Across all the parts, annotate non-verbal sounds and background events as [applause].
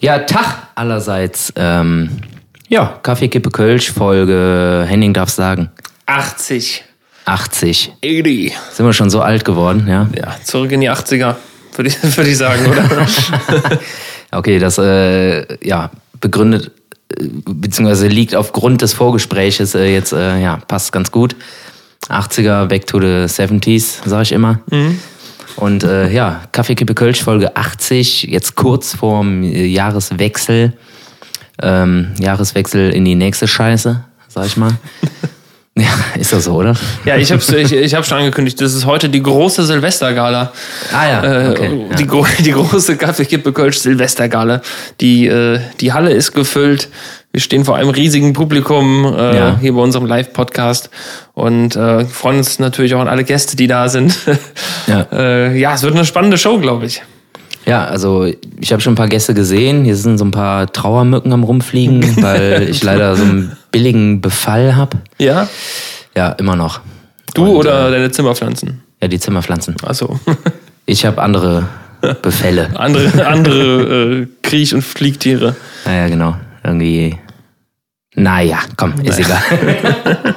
Ja, Tag allerseits. Ähm, ja, Kaffee, Kippe, Kölsch, Folge, Henning darf sagen, 80. 80. 80. Sind wir schon so alt geworden, ja? Ja, zurück in die 80er, würde ich, [laughs] würd ich sagen, oder? [laughs] Okay, das äh, ja, begründet, äh, beziehungsweise liegt aufgrund des Vorgespräches äh, jetzt, äh, ja, passt ganz gut. 80er, back to the 70s, sag ich immer. Und äh, ja, Kaffee, Kippe, Kölsch, Folge 80, jetzt kurz vorm äh, Jahreswechsel. Ähm, Jahreswechsel in die nächste Scheiße, sag ich mal. [laughs] ja, ist das so, oder? ja, ich habe ich, ich hab schon angekündigt, das ist heute die große Silvestergala. Ah ja, Äh, okay. die, gro [laughs] die große Kaffeekippe Kölsch Silvestergale. Die, äh, die Halle ist gefüllt. Wir stehen vor einem riesigen Publikum äh, Ja. hier bei unserem Live-Podcast und äh, freuen uns natürlich auch an alle Gäste, die da sind. Ja. [laughs] äh, ja, es wird eine spannende Show, glaube ich. Ja, also ich habe schon ein paar Gäste gesehen. Hier sind so ein paar Trauermücken am rumfliegen, [laughs] weil ich leider so einen billigen Befall habe. Ja? Ja, immer noch. Du Und, oder deine Zimmerpflanzen? Ja, die Zimmerpflanzen. Also [laughs] Ich habe andere Befälle. andere, andere äh, Kriech- und Fliegtiere. Naja, genau. Irgendwie. Naja, komm, ist egal. [laughs]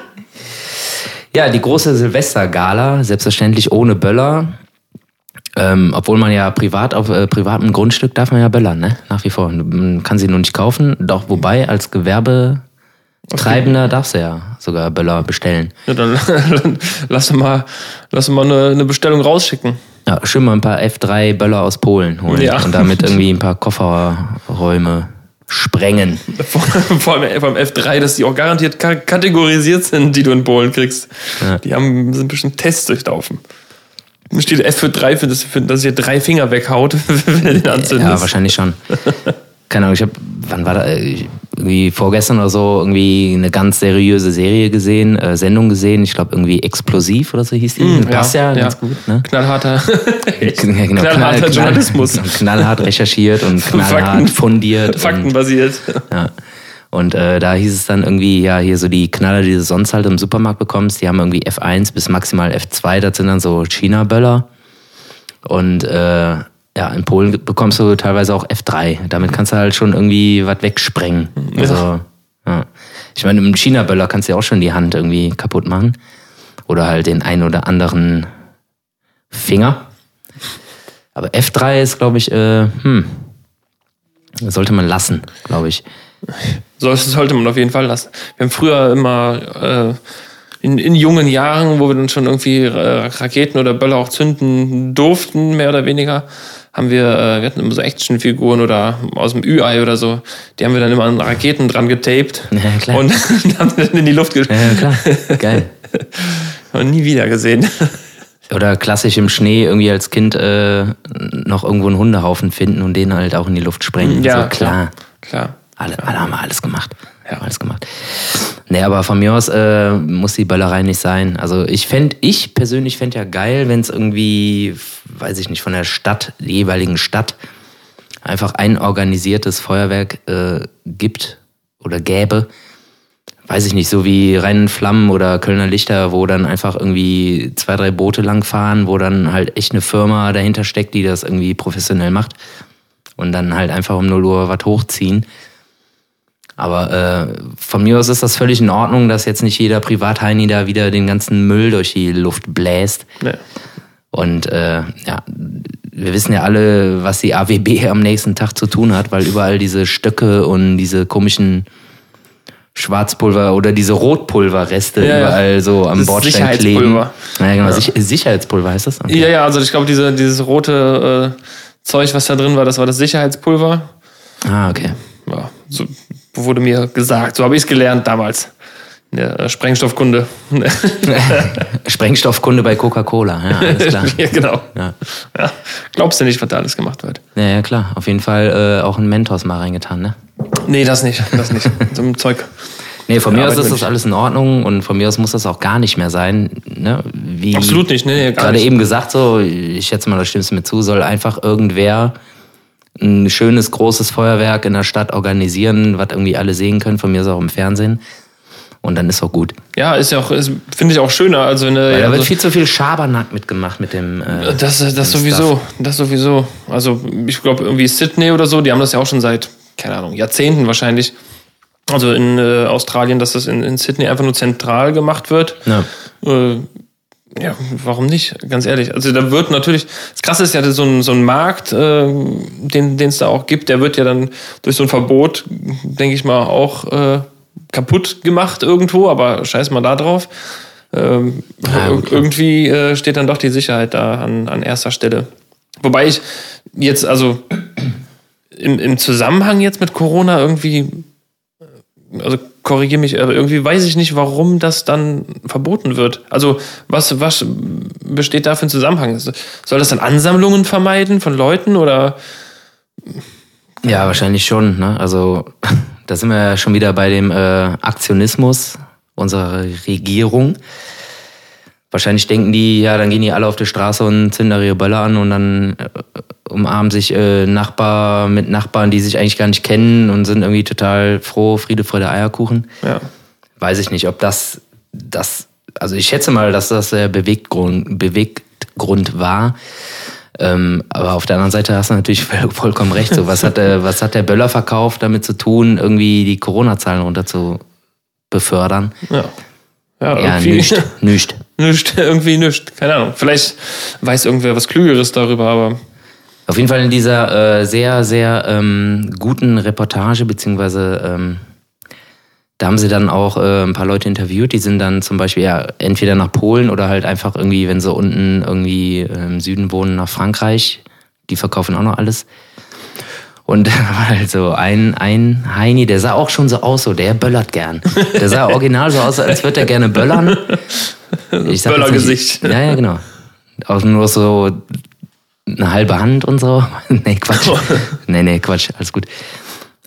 ja, die große Silvestergala, selbstverständlich ohne Böller. Ähm, obwohl man ja privat auf äh, privatem Grundstück darf man ja böllern, ne? Nach wie vor. Man kann sie nur nicht kaufen. Doch, wobei als Gewerbetreibender darfst du ja sogar Böller bestellen. Ja, dann [laughs] lass doch mal, lass mal eine, eine Bestellung rausschicken. Ja, schön mal ein paar F3 Böller aus Polen holen Ja. und damit [laughs] irgendwie ein paar Kofferräume sprengen. Vor, vor, allem, vor allem F3, dass die auch garantiert ka kategorisiert sind, die du in Polen kriegst. Die haben sind bestimmt Tests durchlaufen. Steht F für 3, für das, für, dass ihr drei Finger weghaut, [laughs] wenn er den anzündest. Ja, wahrscheinlich schon. [laughs] Keine Ahnung, ich habe, wann war da, äh, irgendwie vorgestern oder so, irgendwie eine ganz seriöse Serie gesehen, äh, Sendung gesehen, ich glaube irgendwie Explosiv oder so hieß die. Passt ja, ganz gut, ne? Knallharter. [laughs] Ja, genau, Knallharter Journalismus. knallhart recherchiert und [laughs] knallhart Fakten- fundiert. Und, Faktenbasiert. ja. Und äh, da hieß es dann irgendwie, ja, hier so die Knaller, die du sonst halt im Supermarkt bekommst, die haben irgendwie F1 bis maximal F2, das sind dann so China-Böller. Und äh, ja, in Polen bekommst du teilweise auch F3. Damit kannst du halt schon irgendwie was wegsprengen. Also, ja. Ich meine, im China-Böller kannst du ja auch schon die Hand irgendwie kaputt machen. Oder halt den ein oder anderen Finger. Aber F3 ist, glaube ich, äh, hm, sollte man lassen, glaube ich. So, das sollte man auf jeden Fall lassen. Wir haben früher immer äh, in, in jungen Jahren, wo wir dann schon irgendwie äh, Raketen oder Böller auch zünden durften, mehr oder weniger, haben wir, äh, wir hatten immer so Actionfiguren oder aus dem Ü-Ei oder so, die haben wir dann immer an Raketen dran getaped [laughs] Ja, klar. und [laughs] haben dann in die Luft geschickt. ja, klar. Geil. [laughs] Und nie wieder gesehen. Oder klassisch im Schnee irgendwie als Kind äh, noch irgendwo einen Hundehaufen finden und den halt auch in die Luft sprengen. Ja, so, klar. Klar. Alle, alle haben wir alles gemacht. Ja. Alles gemacht. Nee, aber von mir aus äh, muss die Böllerei nicht sein. Also ich fänd, ich persönlich fände ja geil, wenn es irgendwie, weiß ich nicht, von der Stadt, der jeweiligen Stadt, einfach ein organisiertes Feuerwerk äh, gibt oder gäbe. Weiß ich nicht, so wie Rhein Flammen oder Kölner Lichter, wo dann einfach irgendwie zwei, drei Boote langfahren, wo dann halt echt eine Firma dahinter steckt, die das irgendwie professionell macht und dann halt einfach um 0 Uhr was hochziehen. Aber äh, von mir aus ist das völlig in Ordnung, dass jetzt nicht jeder Privatheini da wieder den ganzen Müll durch die Luft bläst. Nee. Und äh, ja, wir wissen ja alle, was die AWB am nächsten Tag zu tun hat, weil überall diese Stöcke und diese komischen Schwarzpulver oder diese Rotpulverreste Ja, ja. überall so am Das Bordstein Sicherheitspulver. kleben. Ja, genau, Sich Sicherheitspulver heißt das? Okay. Ja, ja, also ich glaube, diese, dieses rote äh, Zeug, was da drin war, das war das Sicherheitspulver. Ah, okay. Ja, so wurde mir gesagt. So habe ich es gelernt damals. Der äh, Sprengstoffkunde. [laughs] Sprengstoffkunde bei Coca-Cola, ja, alles klar. [laughs] ja, genau. Ja. Ja. Glaubst du nicht, was da alles gemacht wird? Ja, ja, klar. Auf jeden Fall äh, auch ein Mentos mal reingetan, ne? Nee, das nicht. Das nicht. [laughs] so ein Zeug. Nee, von mir aus ist das alles in Ordnung und von mir aus muss das auch gar nicht mehr sein. Ne? Wie Absolut nicht, gar gerade eben gesagt, so, ich schätze mal, da stimmst du mir zu, soll einfach irgendwer ein schönes, großes Feuerwerk in der Stadt organisieren, was irgendwie alle sehen können, von mir aus auch im Fernsehen. Und dann ist auch gut. Ja, ist ja auch, ist- finde ich auch schöner. Also, eine, Weil da also, wird viel zu viel Schabernack mitgemacht mit dem. Äh, das, das sowieso, Stuff. das sowieso. Also ich glaube irgendwie Sydney oder so, die haben das ja auch schon seit, keine Ahnung, Jahrzehnten wahrscheinlich. Also in äh, Australien, dass das in, in Sydney einfach nur zentral gemacht wird. Ja. Äh, ja, warum nicht? Ganz ehrlich. Also da wird natürlich, das Krasse ist ja so ein, so ein Markt, äh, den es da auch gibt, der wird ja dann durch so ein Verbot, denke ich mal, auch äh, kaputt gemacht irgendwo, aber scheiß mal da drauf. Ähm, Ja, gut. irgendwie äh, steht dann doch die Sicherheit da an, an erster Stelle. Wobei ich jetzt, also im, im Zusammenhang jetzt mit Corona irgendwie also korrigiere mich, aber irgendwie weiß ich nicht, warum das dann verboten wird. Also was, was besteht da für ein Zusammenhang? Soll das dann Ansammlungen vermeiden von Leuten oder? Ja, wahrscheinlich schon. Ne? Also [laughs] da sind wir ja schon wieder bei dem äh, Aktionismus unserer Regierung. Wahrscheinlich denken die, ja, dann gehen die alle auf die Straße und zünden da ihre Böller an und dann äh, umarmen sich äh, Nachbar mit Nachbarn, die sich eigentlich gar nicht kennen und sind irgendwie total froh, Friede, Freude, Eierkuchen. Ja. Weiß ich nicht, ob das, das also ich schätze mal, dass das der Beweggrund, Beweggrund war. Ähm, aber auf der anderen Seite hast du natürlich voll- vollkommen recht. So, was, hat der, [laughs] was hat der Böllerverkauf damit zu tun, irgendwie die Corona-Zahlen runter zu befördern? Ja. Ja, Ja, irgendwie nicht. [laughs] Nischt, [laughs] irgendwie nischt. Keine Ahnung. Vielleicht weiß irgendwer was Klügeres darüber, aber Auf jeden Fall in dieser äh, sehr, sehr ähm, guten Reportage, beziehungsweise ähm, da haben sie dann auch äh, ein paar Leute interviewt, die sind dann zum Beispiel ja entweder nach Polen oder halt einfach irgendwie, wenn sie unten irgendwie äh, im Süden wohnen, nach Frankreich. Die verkaufen auch noch alles. Und da [laughs] war halt so ein, ein Heini, der sah auch schon so aus, so der böllert gern. Der sah original so aus, als würde er gerne böllern. [laughs] Ich sag Böllergesicht. nicht- Ja, ja, genau. Auch nur so eine halbe Hand und so. [laughs] nee, Quatsch. nee, nee, Quatsch, alles gut.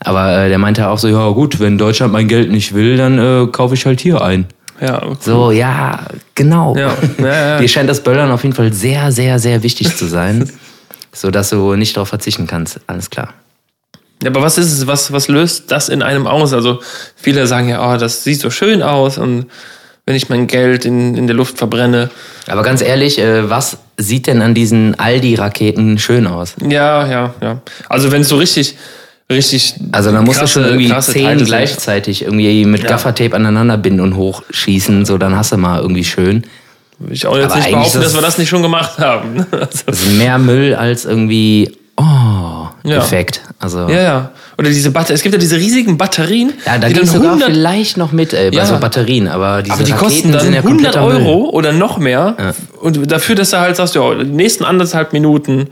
Aber äh, der meinte auch so, ja gut, wenn Deutschland mein Geld nicht will, dann äh, kaufe ich halt hier ein. ja. So, ja, genau. Ja, ja, ja. Dir scheint das Böllern auf jeden Fall sehr, sehr, sehr wichtig zu sein. so dass du nicht darauf verzichten kannst. Alles klar. Ja, aber was ist es? Was, was löst das in einem aus? Also viele sagen ja, oh, das sieht so schön aus und wenn ich mein Geld in, in der Luft verbrenne. Aber ganz ehrlich, äh, was sieht denn an diesen Aldi-Raketen schön aus? Ja, ja, ja. Also wenn es so richtig, richtig. Also da musst krasse- du schon irgendwie zehn Teile sind. gleichzeitig irgendwie mit Ja. Gaffertape aneinander binden und hochschießen, so dann hast du mal irgendwie schön. Ich auch jetzt Aber nicht behaupten, dass das- wir das nicht schon gemacht haben. Also, [laughs] Das ist mehr Müll als irgendwie, oh, Ja. Also ja, ja. Oder diese Batterien. Es gibt ja diese riesigen Batterien. Ja, da geht dann sogar 100 vielleicht noch mit äh, bei Ja. so Batterien, aber diese aber die Raketen kosten dann sind ja 100 kompletter Müll. Euro oder noch mehr. Und dafür, dass du halt sagst, ja, die nächsten anderthalb Minuten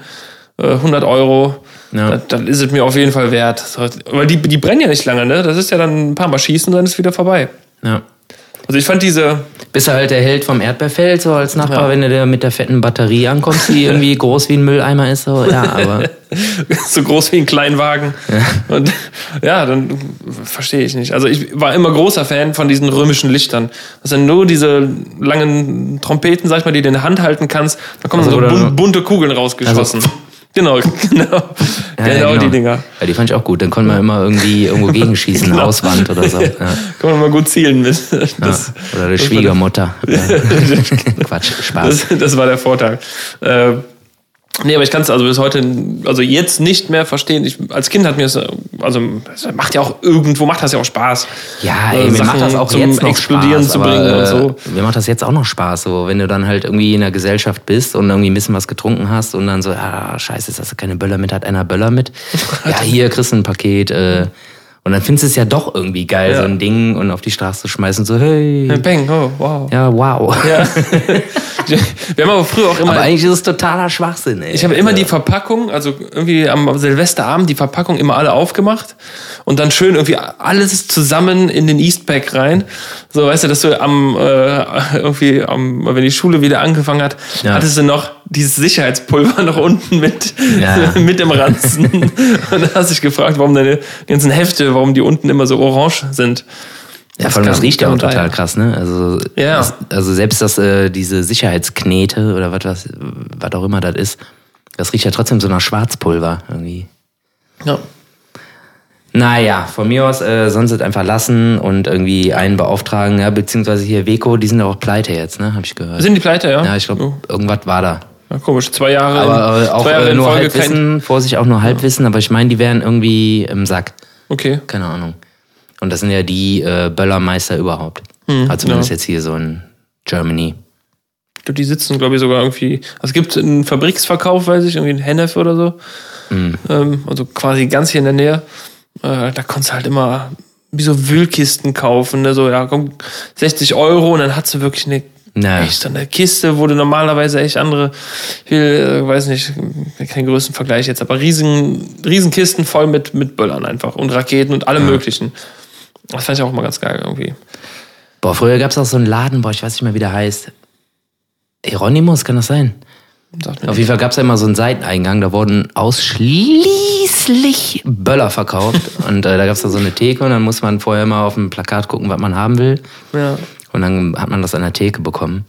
äh, 100 Euro, Ja. dann, dann ist es mir auf jeden Fall wert. Weil die, die brennen ja nicht lange, ne? Das ist ja dann ein paar Mal schießen, dann ist wieder vorbei. Ja. Also ich fand diese, Bist du halt der Held vom Erdbeerfeld, so als Nachbar, Ja. wenn du da mit der fetten Batterie ankommst, die irgendwie [laughs] groß wie ein Mülleimer ist, so, ja, aber [laughs] so groß wie ein Kleinwagen. Und ja, dann verstehe ich nicht. Also ich war immer großer Fan von diesen römischen Lichtern. Das sind nur diese langen Trompeten, sag ich mal, die du in der Hand halten kannst. Da kommen Also, so bun bunte Kugeln rausgeschossen. Genau, [laughs] genau. ja, genau, ja, die Dinger. Ja, die fand ich auch gut. Dann konnte man immer irgendwie irgendwo [laughs] gegenschießen, Genau. Hauswand oder so. [laughs] Ja. Kann man mal gut zielen mit. Das, oder die war Schwiegermutter. Quatsch, Spaß. Das, das war der Vorteil. Äh, nee, aber ich kann es also bis heute, also jetzt nicht mehr verstehen. Ich, als Kind hat mir es, also es macht ja auch irgendwo, macht das ja auch Spaß. Ja, äh, ey, mir Sachen macht das auch zum jetzt noch Explodieren Spaß, zu aber, bringen und äh, so. Mir macht das jetzt auch noch Spaß, so wenn du dann halt irgendwie in der Gesellschaft bist und irgendwie ein bisschen was getrunken hast und dann so, ah, scheiße, hast du keine Böller mit, hat einer Böller mit. [laughs] ja, hier kriegst du ein Paket. Äh, und dann findest du es ja doch irgendwie geil, Ja. so ein Ding und auf die Straße zu schmeißen, so, hey. Hey, Bang, oh, wow. Ja, wow. Ja. [laughs] [laughs] Wir haben aber früher auch immer. Aber eigentlich ist es totaler Schwachsinn, ey. Ich habe immer die Verpackung, also irgendwie am Silvesterabend die Verpackung immer alle aufgemacht und dann schön irgendwie alles zusammen in den Eastpack rein. So, weißt du, dass du am äh, irgendwie am, wenn die Schule wieder angefangen hat, Ja. hattest du noch dieses Sicherheitspulver noch unten mit Ja. [laughs] mit dem Ranzen und dann hast du dich gefragt, warum deine ganzen Hefte, warum die unten immer so orange sind. Ja, vor allem, das kam- riecht ja auch total krass, ne? Also, Ja. das, also selbst das, äh, diese Sicherheitsknete oder was, was, was auch immer das ist, das riecht ja trotzdem so nach Schwarzpulver irgendwie. Ja. Naja, von mir aus äh, sonst es einfach lassen und irgendwie einen beauftragen, ja, beziehungsweise hier Weko, die sind ja auch pleite jetzt, ne, habe ich gehört. Sind die pleite, ja? Ja, ich glaube, Oh. irgendwas war da. Ja, komisch, zwei Jahre. Aber in, äh, auch zwei Jahre äh, in nur Folge Halbwissen, Vorsicht, auch nur Halbwissen, aber ich meine, die wären irgendwie im Sack. Okay. Keine Ahnung. Und das sind ja die äh, Böllermeister überhaupt. also zumindest ja. jetzt hier so in Germany. Ich glaube, die sitzen, glaube ich, sogar irgendwie. Also es gibt einen Fabriksverkauf, weiß ich, irgendwie in Hennef oder so. Mhm. Ähm, also quasi ganz hier in der Nähe. Äh, da konntest du halt immer wie so Wühlkisten kaufen, ne? So, ja, komm, 60 Euro und dann hast du wirklich eine Naja. echt so eine Kiste, wo du normalerweise echt andere, ich äh, weiß nicht, keinen größten Vergleich jetzt, aber riesen, riesen Kisten voll mit, mit Böllern einfach und Raketen und allem möglichen. Das fand ich auch immer ganz geil irgendwie. Boah, früher gab es auch so einen Laden, boah, ich weiß nicht mehr, wie der heißt. Hieronymus, kann das sein? Auf jeden Fall gab es ja immer so einen Seiteneingang, da wurden ausschließlich Böller verkauft. [laughs] und äh, da gab es da so eine Theke und dann muss man vorher mal auf dem Plakat gucken, was man haben will. Ja. Und dann hat man das an der Theke bekommen.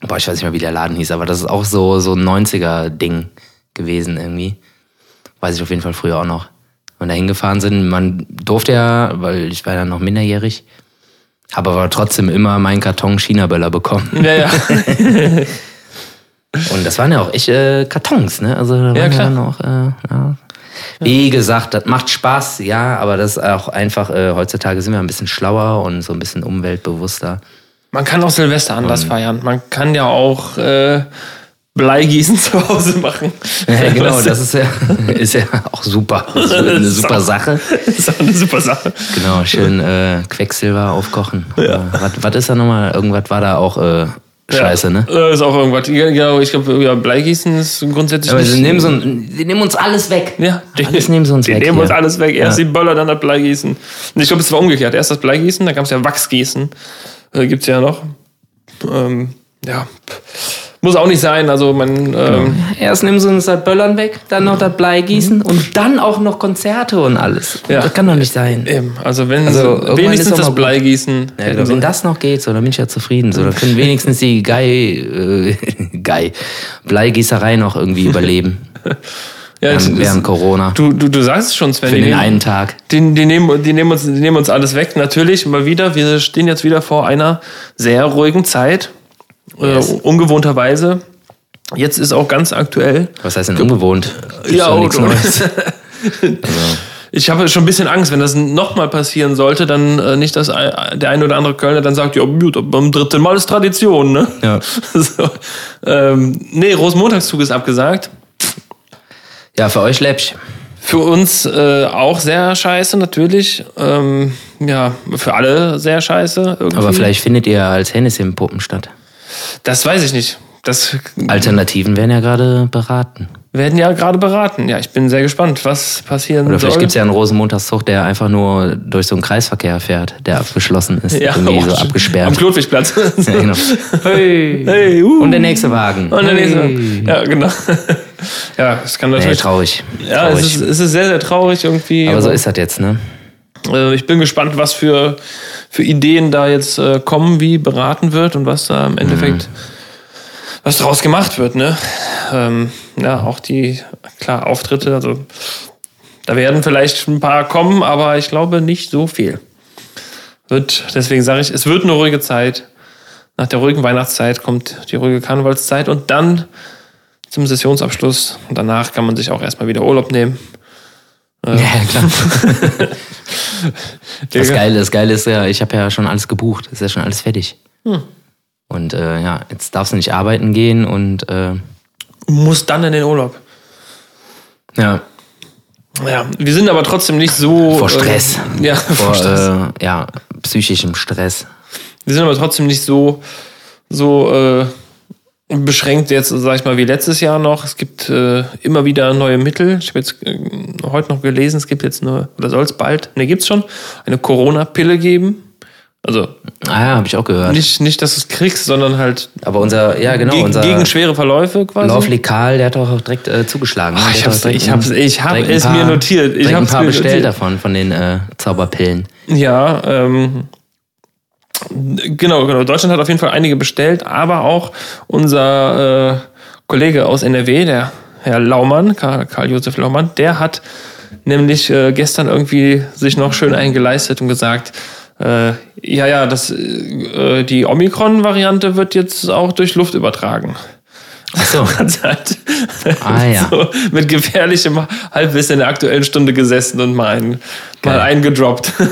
Boah, ich weiß nicht mehr, wie der Laden hieß, aber das ist auch so, so ein 90er-Ding gewesen irgendwie. Weiß ich auf jeden Fall früher auch noch. Wenn wir da hingefahren sind, man durfte ja, weil ich war ja noch minderjährig, habe aber trotzdem immer meinen Karton China-Böller bekommen. Ja, ja. [laughs] Und das waren ja auch echt äh, Kartons, ne? Also da waren Ja, ja, klar. dann auch, äh, ja. Wie gesagt, das macht Spaß, ja, aber das ist auch einfach, äh, heutzutage sind wir ein bisschen schlauer und so ein bisschen umweltbewusster. Man kann auch Silvester anders feiern. Man kann ja auch äh, Bleigießen [laughs] zu Hause machen. Ja, [laughs] genau, das ist ja, [laughs] ist ja auch super. Das ist eine super Sache. Das ist auch eine super Sache. Genau, schön äh, Quecksilber aufkochen. Äh, was, was ist da nochmal? Irgendwas war da auch äh, scheiße, ja. ne? Äh, Ist auch irgendwas. Genau, ich glaube, ja, Bleigießen ist grundsätzlich. Aber sie nehmen, so ein, sie nehmen uns alles weg. Ja, die, Alles nehmen sie uns die weg nehmen hier. uns alles weg. Erst Ja. die Böller, dann das Bleigießen. Und ich glaube, es war umgekehrt. Erst das Bleigießen, dann gab es ja Wachsgießen. Äh, gibt's ja noch. Ähm, ja. Muss auch nicht sein. Also man. Ähm, Erst nehmen sie uns das Böllern weg, dann noch das Bleigießen und dann auch noch Konzerte und alles. Ja. Das kann doch nicht sein. eben, also wenn Also, irgendwann wenigstens das gut. Bleigießen. Ja, hätten sie- wenn das noch geht, so, dann bin ich ja zufrieden. So, dann können wenigstens die Gei, äh, [laughs] Gei, Bleigießerei noch irgendwie überleben. [laughs] ja, während, während Corona. Du, du, du sagst es schon, Sven. Für die den nehmen- einen Tag. Die, die, nehmen, die, nehmen uns, die nehmen uns alles weg. Natürlich, mal wieder. Wir stehen jetzt wieder vor einer sehr ruhigen Zeit. Yes. Äh, ungewohnterweise. Jetzt ist auch ganz aktuell. Was heißt denn ungewohnt? Gibt's Ja, doch nichts und- Neues. [laughs] Ich habe schon ein bisschen Angst, wenn das nochmal passieren sollte, dann äh, nicht, dass der eine oder andere Kölner dann sagt, ja, gut, beim dritten Mal ist Tradition, ne? Ja. [laughs] So. Ähm, nee, Rosenmontagszug ist abgesagt. ja, für euch läppsch. Für uns äh, auch sehr scheiße, natürlich. Ähm, ja, für alle sehr scheiße. Irgendwie. Aber vielleicht findet ihr als Hennessy im Puppen statt. Das weiß ich nicht. Das Alternativen werden ja gerade beraten. werden ja gerade beraten. Ja, ich bin sehr gespannt, was passieren Oder vielleicht soll. gibt es ja einen Rosenmontagszug, der einfach nur durch so einen Kreisverkehr fährt, der abgeschlossen ist. ja, irgendwie oh, so Am abgesperrt. Klotwigplatz. [laughs] Ja, genau. Hey. Hey, uh. Und der nächste Wagen. Und der nächste. Hey. Ja, genau. [laughs] ja, es kann Nee, natürlich. traurig. ja, traurig. es ist, es ist sehr, sehr traurig irgendwie. Aber so ist das jetzt, ne? Äh, Ich bin gespannt, was für, für Ideen da jetzt äh, kommen, wie beraten wird und was da im Endeffekt, was daraus gemacht wird. Ne? Ähm, ja, auch die, klar, Auftritte, also da werden vielleicht ein paar kommen, aber ich glaube nicht so viel. Wird, deswegen sage ich, es wird eine ruhige Zeit. Nach der ruhigen Weihnachtszeit kommt die ruhige Karnevalszeit und dann zum Sessionsabschluss. Und danach kann man sich auch erstmal wieder Urlaub nehmen. Ja, klar. [laughs] Das Geile, das Geile ist ja, ich habe ja schon alles gebucht. Ist ja schon alles fertig. Hm. Und äh, ja, jetzt darfst du nicht arbeiten gehen und äh, Muss dann in den Urlaub. ja, Ja, wir sind aber trotzdem nicht so. Vor Stress. Äh, ja, [laughs] vor, vor Stress. äh, ja, psychischem Stress. Wir sind aber trotzdem nicht so, so äh, beschränkt jetzt, sag ich mal, wie letztes Jahr noch. Es gibt äh, immer wieder neue Mittel. Ich habe jetzt äh, heute noch gelesen, es gibt jetzt eine, oder soll es bald, ne, gibt's schon, eine Corona-Pille geben. Also Ah ja, habe ich auch gehört. nicht, nicht, dass du es kriegst, sondern halt Aber unser, ja genau, gegen, unser gegen schwere Verläufe quasi. Laufli Karl, der hat auch direkt äh, zugeschlagen. ne? Der ich hab's- direkt ich hab's- ich hab es mir notiert. Ich direkt ein paar bestellt notiert. davon, von den äh, Zauberpillen. Ja, ähm, genau, genau. Deutschland hat auf jeden Fall einige bestellt, aber auch unser äh, Kollege aus NRW, der Herr Laumann, Karl- Karl-Josef Laumann, der hat nämlich äh, gestern irgendwie sich noch schön eingeleistet und gesagt, äh, ja, ja, das, äh, die Omikron-Variante wird jetzt auch durch Luft übertragen. Ach so. [laughs] Halt Ah, ja. [laughs] so mit gefährlichem Halbwissen in der aktuellen Stunde gesessen und mal, ein, mal eingedroppt. [laughs]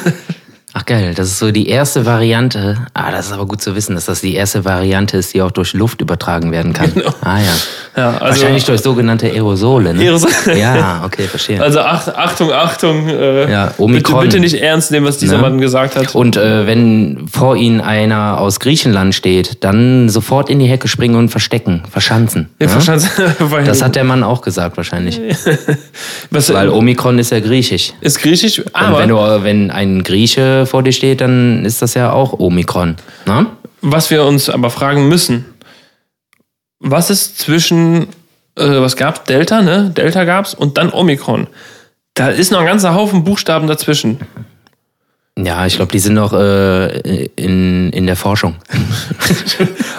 Ach geil, das ist so die erste Variante. Ah, das ist aber gut zu wissen, dass das die erste Variante ist, die auch durch Luft übertragen werden kann. Genau. Ah ja. Ja, also, Wahrscheinlich durch sogenannte Aerosole, ne? Aerosole. Ja, okay, verstehe. also Ach- Achtung, Achtung. Äh, Ja, bitte, Omikron. bitte nicht ernst nehmen, was dieser Ne? Mann gesagt hat. Und äh, wenn vor Ihnen einer aus Griechenland steht, dann sofort in die Hecke springen und verstecken, verschanzen. Ja, ne? verstanden. [laughs] Weil- Das hat der Mann auch gesagt wahrscheinlich. [laughs] was, Weil Omikron ist ja griechisch. ist griechisch, Und aber wenn, du, wenn ein Grieche vor dir steht, dann ist das ja auch Omikron. Ne? was wir uns aber fragen müssen, was ist zwischen, äh, was gab's? Delta, ne? Delta gab's und dann Omikron. Da ist noch ein ganzer Haufen Buchstaben dazwischen. Ja, ich glaube, die sind noch äh, in, in der Forschung. [laughs]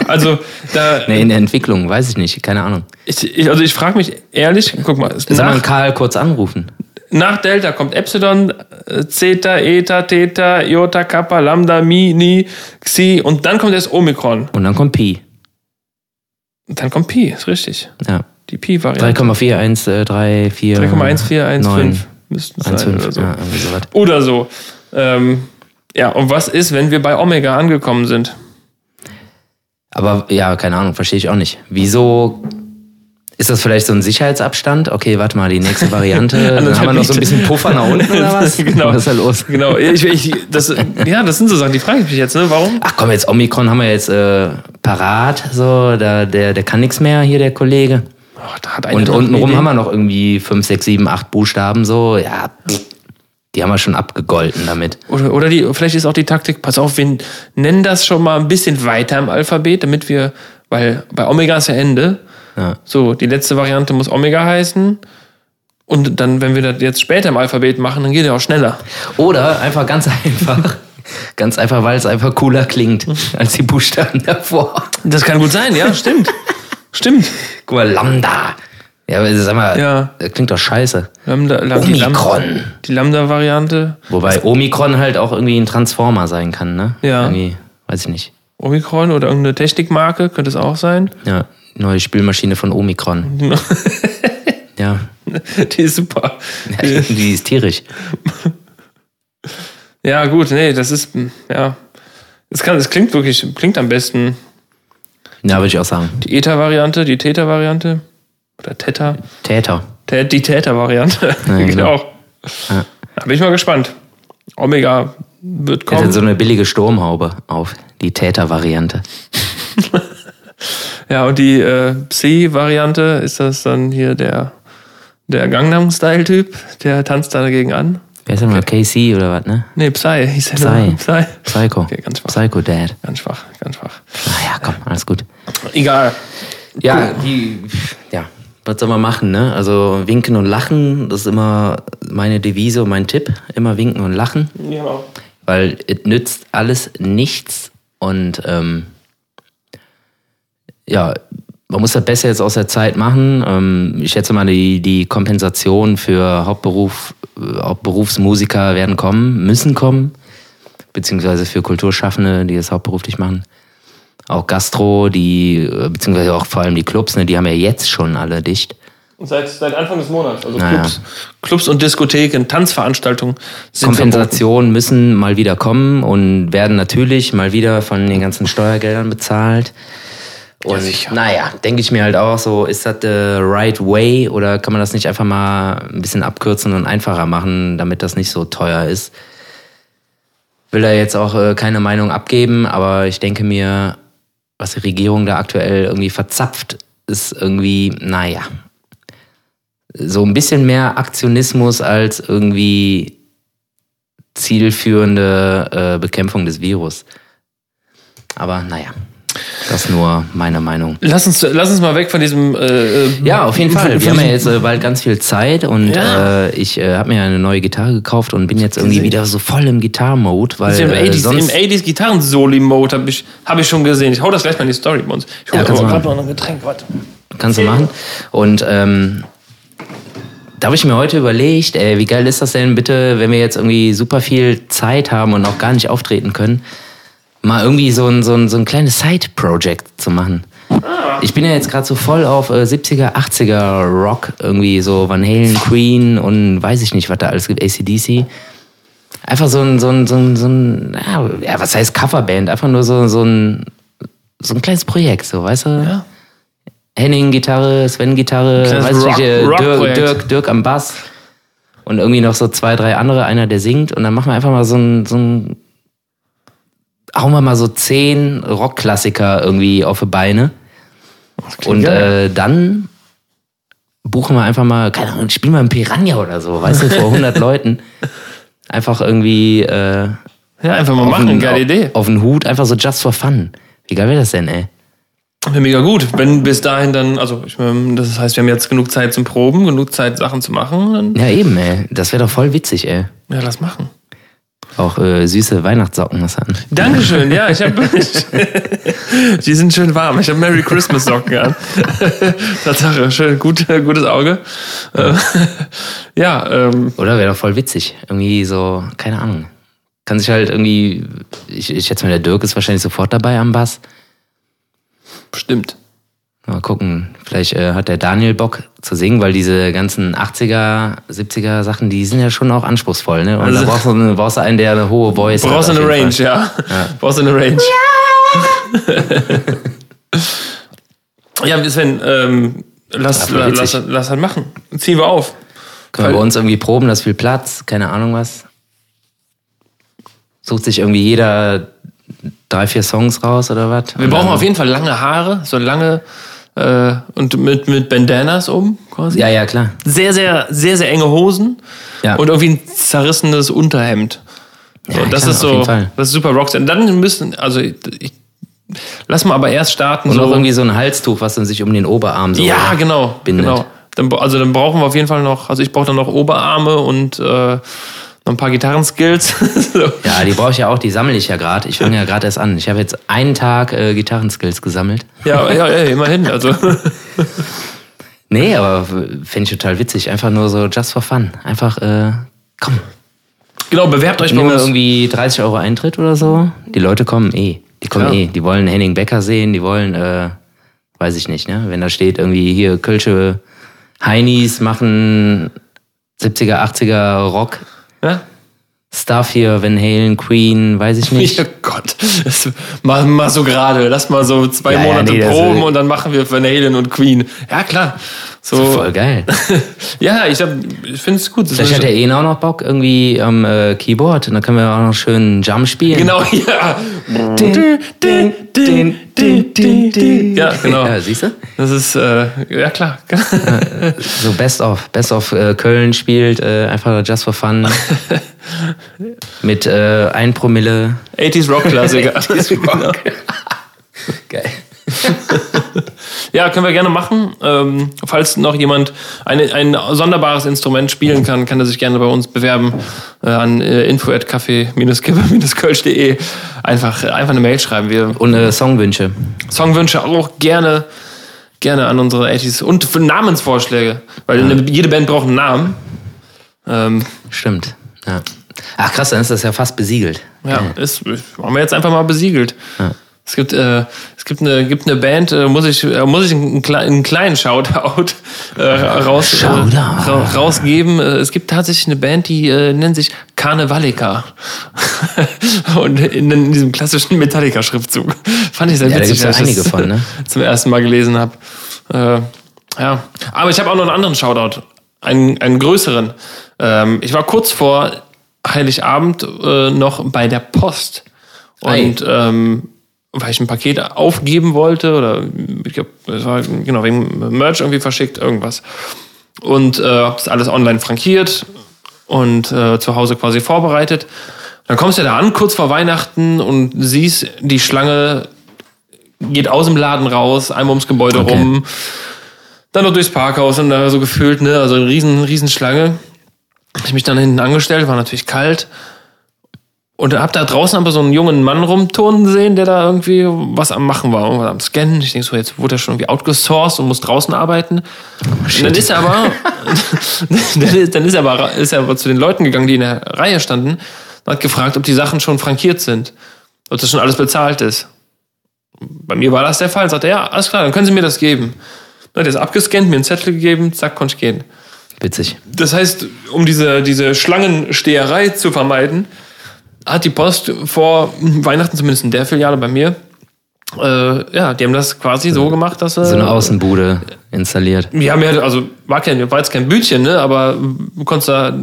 Also, da, [laughs] Nee, in der Entwicklung, weiß ich nicht, keine Ahnung. ich, ich, also ich frage mich ehrlich, guck mal, Soll man Karl kurz anrufen? Nach Delta kommt Epsilon, äh, Zeta, Eta, Theta, Iota, Kappa, Lambda, Mi, Ni, Xi und dann kommt erst Omikron. Und dann kommt Pi. Und dann kommt Pi, ist richtig. Ja. Die Pi-Variante. 3,4, 1, äh, 3, 4. 3,1415 müssten es sein 1,5 oder so. Ja. Oder so. Ähm, ja, und was ist, wenn wir bei Omega angekommen sind? Aber ja, keine Ahnung, verstehe ich auch nicht. Wieso ist das vielleicht so ein Sicherheitsabstand? Okay, warte mal, die nächste Variante. [laughs] Dann haben wir noch so ein bisschen Puffer nach unten oder [laughs] was? Genau. Was ist da los? Genau, ich, ich, das, ja, das sind so Sachen, die frage ich mich jetzt, ne? Warum? Ach komm, jetzt Omikron haben wir jetzt äh, parat. So, da, der, der kann nichts mehr hier, der Kollege. Einer Und untenrum haben wir noch irgendwie 5, 6, 7, 8 Buchstaben so. Ja, pff, die haben wir schon abgegolten damit. Oder, oder die, vielleicht ist auch die Taktik, pass auf, wir nennen das schon mal ein bisschen weiter im Alphabet, damit wir, weil bei Omega ist ja Ende. Ja. So, die letzte Variante muss Omega heißen. Und dann, wenn wir das jetzt später im Alphabet machen, dann geht er auch schneller. Oder einfach ganz einfach. [laughs] Ganz einfach, weil es einfach cooler klingt als die Buchstaben davor. Das kann gut sein, ja, stimmt. stimmt. Guck mal, Lambda. Ja, aber sag mal, Ja. das klingt doch scheiße. Lambda, Lambda, die Omikron. Lambda- Die Lambda-Variante. Wobei Omikron halt auch irgendwie ein Transformer sein kann, ne? Ja. Irgendwie, weiß ich nicht. Omikron oder irgendeine Technikmarke, könnte es auch sein. Ja, neue Spielmaschine von Omikron. [laughs] ja, Die ist super. die, die ist tierisch. Ja, gut, nee, das ist, ja. Es kann, es klingt wirklich, klingt am besten Ja, würde ich auch sagen. die Eta-Variante, die Theta-Variante. Oder Theta. Täter. Tä- Die Theta-Variante. [laughs] Ja, genau. auch. Ja. Da bin ich mal gespannt. Omega wird Er hat kommen. so eine billige Sturmhaube auf. Die Täter-Variante. [laughs] Ja, und die äh, Psi-Variante, ist das dann hier der, der Gangnam-Style-Typ? Der tanzt da dagegen an? Wer ist denn mal KC oder was, ne? Nee, Psy. [laughs] Hieß Psy. nur. Psy. Psycho. Okay, ganz schwach. Psycho Dad. Ganz schwach, ganz schwach. Naja, komm, alles gut. Egal. Ja, die, ja, was soll man machen, ne? Also winken und lachen, das ist immer meine Devise und mein Tipp. Immer winken und lachen, Genau. weil es nützt alles nichts und ähm, ja, man muss das besser jetzt aus der Zeit machen. Ähm, ich schätze mal, die, die Kompensation für Hauptberuf, äh, Hauptberufsmusiker werden kommen, müssen kommen, beziehungsweise für Kulturschaffende, die das hauptberuflich machen. Auch Gastro, die, äh, beziehungsweise auch vor allem die Clubs, ne, die haben ja jetzt schon alle dicht. Seit, seit Anfang des Monats. Also Naja. Clubs, Clubs und Diskotheken, Tanzveranstaltungen sind Kompensationen müssen mal wieder kommen und werden natürlich mal wieder von den ganzen Steuergeldern bezahlt. Und sicher. naja, denke ich mir halt auch so, ist das the right way oder kann man das nicht einfach mal ein bisschen abkürzen und einfacher machen, damit das nicht so teuer ist? Will da jetzt auch äh, keine Meinung abgeben, aber ich denke mir, was die Regierung da aktuell irgendwie verzapft, ist irgendwie, naja, so ein bisschen mehr Aktionismus als irgendwie zielführende äh, Bekämpfung des Virus. Aber naja, das ist nur meine Meinung. Lass uns, lass uns mal weg von diesem. Äh, äh, Ja, auf jeden Fall. Wir haben ja jetzt äh, bald ganz viel Zeit und Ja. äh, ich äh, habe mir eine neue Gitarre gekauft und bin jetzt irgendwie wieder so voll im Gitarre-Mode, weil Also Im äh, 80s, sonst... im 80s Gitarren-Soli-Mode habe ich, hab ich schon gesehen. Ich hau das gleich mal in die Story bei uns. Ich hol Ja, kannst aber du gerade noch ein Getränk. Warte. Kannst du machen. Und ähm, da habe ich mir heute überlegt, ey, wie geil ist das denn bitte, wenn wir jetzt irgendwie super viel Zeit haben und auch gar nicht auftreten können, mal irgendwie so ein, so ein, so ein kleines Side-Project zu machen. Ich bin ja jetzt gerade so voll auf äh, 70er, 80er Rock, irgendwie so Van Halen, Queen und weiß ich nicht, was da alles gibt, ACDC. Einfach so ein, so ein, so ein, so ein ja, was heißt Coverband? Einfach nur so, so ein, so ein kleines Projekt, so, weißt du? Ja. Henning Gitarre, Sven Gitarre, weiß ich nicht, Rock- äh, Dirk. Dirk, Dirk am Bass und irgendwie noch so zwei, drei andere, einer der singt und dann machen wir einfach mal so ein, so ein hauen wir mal so zehn Rockklassiker irgendwie auf die Beine und äh, dann buchen wir einfach mal, keine Ahnung, spielen wir ein Piranha oder so, weißt du, vor [laughs] 100 Leuten. Einfach irgendwie äh, Ja, einfach mal auf machen, den- geile auf, Idee. auf den Hut, einfach so just for fun. Wie geil wäre das denn, ey? Wäre mega gut. Wenn bis dahin dann, also ich meine, das heißt, wir haben jetzt genug Zeit zum Proben, genug Zeit, Sachen zu machen, Ja, eben, ey. Das wäre doch voll witzig, ey. ja, lass machen. Auch äh, süße Weihnachtssocken was an. Dankeschön, ja, ich habe. [laughs] [laughs] Die sind schön warm. Ich habe Merry Christmas Socken an. [laughs] Tatsache, schön, gut, gutes Auge. Äh, Ja, ähm, Oder wäre doch voll witzig. Irgendwie so, keine Ahnung. Kann sich halt irgendwie, ich, ich schätze mal, der Dirk ist wahrscheinlich sofort dabei am Bass. bestimmt. Mal gucken, vielleicht äh, hat der Daniel Bock zu singen, weil diese ganzen 80er, 70er Sachen, die sind ja schon auch anspruchsvoll, ne? Und Also- da brauchst du, eine, brauchst du einen, der eine hohe Voice Brauchst du hat. eine auf jeden Range, Fall. ja. Brauchst du eine Range. ja, [laughs] Sven, ähm, lass, Ja, voll lass, lass halt machen. Ziehen wir auf. Können wir bei uns irgendwie proben, da ist viel Platz, keine Ahnung was. Sucht sich irgendwie jeder drei, vier Songs raus oder was? Wir brauchen auf jeden Fall lange Haare, so lange äh, und mit, mit Bandanas um quasi. Ja, ja, klar. Sehr, sehr, sehr, sehr enge Hosen Ja. und irgendwie ein zerrissenes Unterhemd. So, Ja, das klar, ist so, das ist super Rockstar. Dann müssen, also ich, ich, lass mal aber erst starten. Und so, auch irgendwie so ein Halstuch, was dann sich um den Oberarm so ja, genau, bindet. genau. Dann, also dann brauchen wir auf jeden Fall noch, also ich brauche dann noch Oberarme und äh, noch ein paar Gitarrenskills. [laughs] so. Ja, die brauche ich ja auch, die sammle ich ja gerade. Ich fange ja gerade erst an. Ich habe jetzt einen Tag äh, Gitarrenskills gesammelt. ja, ja, ja, immerhin. Also [laughs] Nee, aber fände ich total witzig. Einfach nur so just for fun. Einfach, äh, komm, genau, bewerbt euch bei nehmen wir uns. irgendwie 30 Euro Eintritt oder so. Die Leute kommen eh. Die kommen Klar. eh. Die wollen Henning Becker sehen, die wollen, äh, weiß ich nicht, ne? Wenn da steht irgendwie hier Kölsche Heinis machen 70er, 80er Rock. Ja? Stuff hier, Van Halen, Queen, weiß ich nicht. [laughs] Ja Gott, das, mal, mal so gerade. Lass mal so zwei Ja, ja, Monate nee, das- proben und dann machen wir Van Halen und Queen. Ja, klar. So, Voll geil. [laughs] ja, ich, hab- ich finde es gut. Das Vielleicht ist- hat der Ena auch noch Bock irgendwie am äh, Keyboard und dann können wir auch noch schön Jump spielen. Genau, [laughs] ja. Din, din, din. Ja, genau. Ja, siehst du? Das ist, äh, ja klar. So Best of. Best of äh, Köln spielt äh, einfach just for fun. Mit äh, 1 Promille. 80s Rock-Klassiker. 80s Rock. [laughs] [laughs] Geil. [laughs] Ja, können wir gerne machen. Ähm, falls noch jemand eine, ein sonderbares Instrument spielen kann, kann er sich gerne bei uns bewerben äh, an äh, info@kaffee-kipper-kölsch.de. Einfach, einfach eine Mail schreiben. Wir Und äh, Songwünsche. Songwünsche auch gerne, gerne an unsere 80s und für Namensvorschläge, weil eine, jede Band braucht einen Namen. Ähm, Stimmt. Ja. Ach krass, dann ist das ja fast besiegelt. ja, ist, haben wir jetzt einfach mal besiegelt. Es gibt, äh, es gibt eine, gibt eine Band, äh, muss ich, äh, muss ich einen, einen kleinen Shoutout äh, raus, Shoutout. Äh, ra rausgeben. Es gibt tatsächlich eine Band, die äh, nennt sich Carnevalika. [laughs] Und in, in diesem klassischen Metallica-Schriftzug. Fand ich sehr Ja, da witzig, ja als ich einige das von, ne? [laughs] zum ersten Mal gelesen habe. Äh, ja, aber ich habe auch noch einen anderen Shoutout, einen, einen größeren. Ähm, ich war kurz vor Heiligabend äh, noch bei der Post und ähm, weil ich ein Paket aufgeben wollte oder ich glaub, es war genau wegen Merch irgendwie verschickt irgendwas und äh, habe das alles online frankiert und äh, zu Hause quasi vorbereitet. Dann kommst du da an kurz vor Weihnachten und siehst die Schlange geht aus dem Laden raus, einmal ums Gebäude Okay. rum, dann noch durchs Parkhaus und da so gefühlt, ne, also eine riesen, riesen Schlange. Hab Ich mich dann hinten angestellt, war natürlich kalt. Und hab da draußen aber so einen jungen Mann rumturnen sehen, der da irgendwie was am Machen war, irgendwas am Scannen. Ich denke so, jetzt wurde er schon irgendwie outgesourced und muss draußen arbeiten. und dann ist er aber, dann [laughs] ist, [laughs] dann ist er aber, ist er aber zu den Leuten gegangen, die in der Reihe standen, und hat gefragt, ob die Sachen schon frankiert sind. Ob das schon alles bezahlt ist. Bei mir war das der Fall. Sagt er, ja, alles klar, dann können Sie mir das geben. Dann hat er es abgescannt, mir einen Zettel gegeben, zack, konnte ich gehen. Witzig. Das heißt, um diese, diese Schlangensteherei zu vermeiden, hat die Post vor Weihnachten, zumindest in der Filiale bei mir, äh, ja, die haben das quasi so gemacht, dass sie. So eine Außenbude installiert. Ja, also war, kein, war jetzt kein Bütchen, ne? aber du konntest da.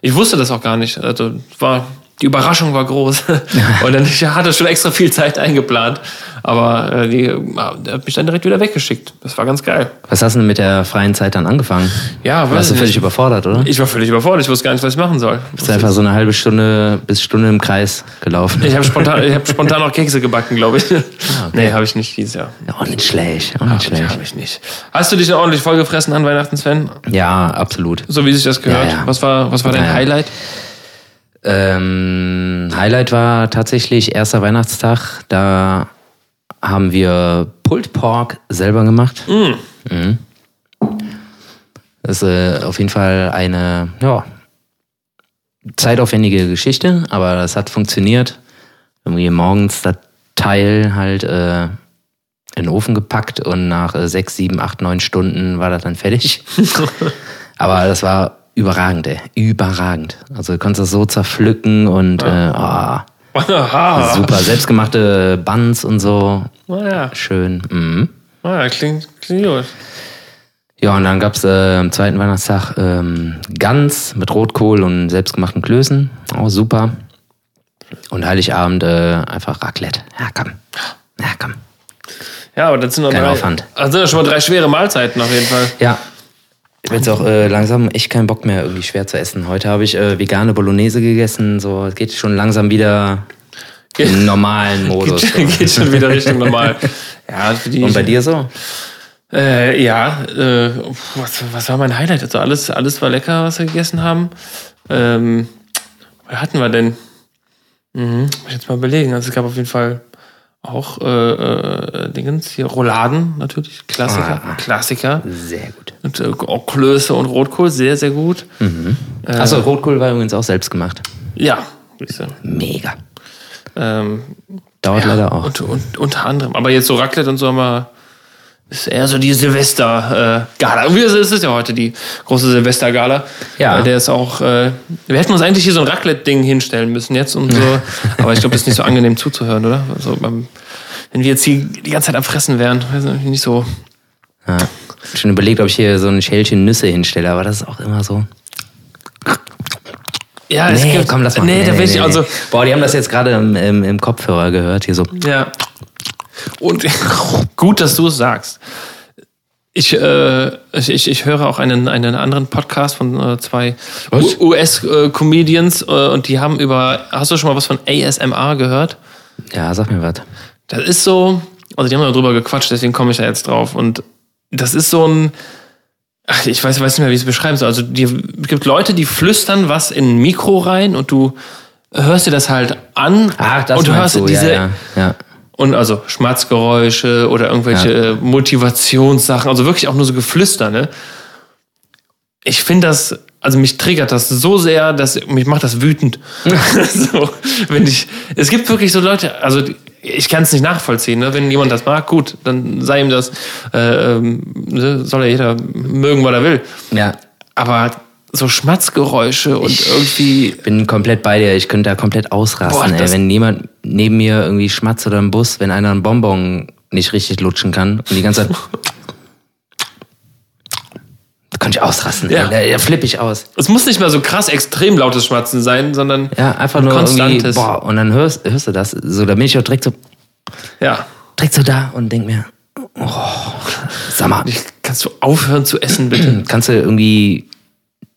Ich wusste das auch gar nicht. Also war die Überraschung war groß. [laughs] und dann [laughs] ich hatte schon extra viel Zeit eingeplant. Aber äh, die, die hat mich dann direkt wieder weggeschickt. Das war ganz geil. Was hast du denn mit der freien Zeit dann angefangen? Ja, Warst du völlig nicht. überfordert, oder? Ich war völlig überfordert. Ich wusste gar nicht, was ich machen soll. Bist du einfach so eine halbe Stunde bis Stunde im Kreis gelaufen? Ich habe spontan, ich hab [laughs] spontan auch Kekse gebacken, glaube ich. Nee, habe ich nicht dieses Jahr. Ja, auch nicht schlecht, auch nicht schlecht. Habe ich nicht. Hast du dich ordentlich vollgefressen an Weihnachten, Sven? Ja, absolut. So wie sich das gehört. Ja, ja. Was war, was war dein ja. Highlight? Ähm, Highlight war tatsächlich erster Weihnachtstag. Da haben wir Pulled Pork selber gemacht. Mhm. Das ist äh, auf jeden Fall eine ja, zeitaufwendige Geschichte, aber das hat funktioniert. Wir haben hier morgens das Teil halt äh, in den Ofen gepackt und nach äh, sechs, sieben, acht, neun Stunden war das dann fertig. [laughs] aber das war überragend, ey. Überragend. Also du konntest das so zerpflücken und äh, ah, Aha. [laughs] super. Selbstgemachte Buns und so. Naja, Schön. Mhm. naja klingt, klingt gut. Ja, und dann gab's äh, am zweiten Weihnachtstag ähm, Gans mit Rotkohl und selbstgemachten Klößen. Auch super. Und Heiligabend äh, einfach Raclette. Ja, komm. Ja, komm. Ja, aber das sind noch Kein drei, Aufwand. Also sind ja schon mal drei schwere Mahlzeiten auf jeden Fall. Ja. Ich habe jetzt auch äh, langsam echt keinen Bock mehr, irgendwie schwer zu essen. Heute habe ich äh, vegane Bolognese gegessen. So, es geht schon langsam wieder den normalen Modus. Geht, geht schon wieder Richtung normal. Ja, Und bei dir so? Äh, ja, äh, was, was war mein Highlight? Also alles, alles war lecker, was wir gegessen haben. Ähm, was hatten wir denn? Mhm, muss ich jetzt mal überlegen. Also es gab auf jeden Fall auch äh, äh, Dingens hier Rouladen natürlich, Klassiker, Ah. Klassiker. Sehr gut. Und äh, auch Klöße und Rotkohl, sehr, sehr gut. Achso, Rotkohl war übrigens auch selbst gemacht. Ja. Mega. Ähm, Dauert leider auch. Und, und, unter anderem. Aber jetzt so Raclette und so haben wir. Ist eher so die Silvester-Gala. Ist es ja heute die große Silvester-Gala. Ja. Äh, Der ist auch. Äh, wir hätten uns eigentlich hier so ein Raclette-Ding hinstellen müssen jetzt und so. [laughs] Aber ich glaube, das ist nicht so angenehm zuzuhören, oder? Also beim, wenn wir jetzt hier die ganze Zeit am Fressen wären, weiß ich nicht so. Ja. Schon überlegt, ob ich hier so ein Schälchen Nüsse hinstelle, aber das ist auch immer so. Ja, es Nee, gibt, komm, lass mal. Nee, da will ich also. Boah, die haben das jetzt gerade im, im, im Kopfhörer gehört, hier so. Ja. Und [laughs] gut, dass du es sagst. Ich, äh, ich, ich, höre auch einen, einen anderen Podcast von äh, zwei? US-Comedians äh, und die haben über. Hast du schon mal was von ASMR gehört? Ja, sag mir was. Das ist so. Also, die haben da drüber gequatscht, deswegen komme ich da jetzt drauf. Und das ist so ein. Ach, ich weiß, weiß nicht mehr, wie ich es beschreiben soll. Also, die, es gibt Leute, die flüstern was in ein Mikro rein und du hörst dir das halt an Ach, das und du hörst du, diese, ja, ja, ja. und also Schmatzgeräusche oder irgendwelche äh, Motivationssachen, also wirklich auch nur so Geflüster, ne? Ich finde das, also mich triggert das so sehr, dass mich macht das wütend. [laughs] [laughs] so, wenn ich, es gibt wirklich so Leute, also ich kann es nicht nachvollziehen, ne? wenn jemand das mag, gut, dann sei ihm das, äh, ähm, ne? soll ja jeder mögen, was er will. ja. Aber so Schmatzgeräusche und irgendwie, Bin komplett bei dir. Ich könnte da komplett ausrasten, Boah, ey. Wenn jemand neben mir irgendwie schmatzt oder im Bus, wenn einer einen Bonbon nicht richtig lutschen kann und die ganze Zeit. [laughs] könnte ich ausrasten. Ja. Da, da flippe ich aus. es muss nicht mal so krass extrem lautes Schmatzen sein, sondern Ja, einfach nur konstantes. boah, und dann hörst, hörst du das. So, da bin ich auch direkt so, Ja. direkt so da und denk mir, oh, sag mal, Kannst du aufhören zu essen, bitte? [clears throat] kannst du irgendwie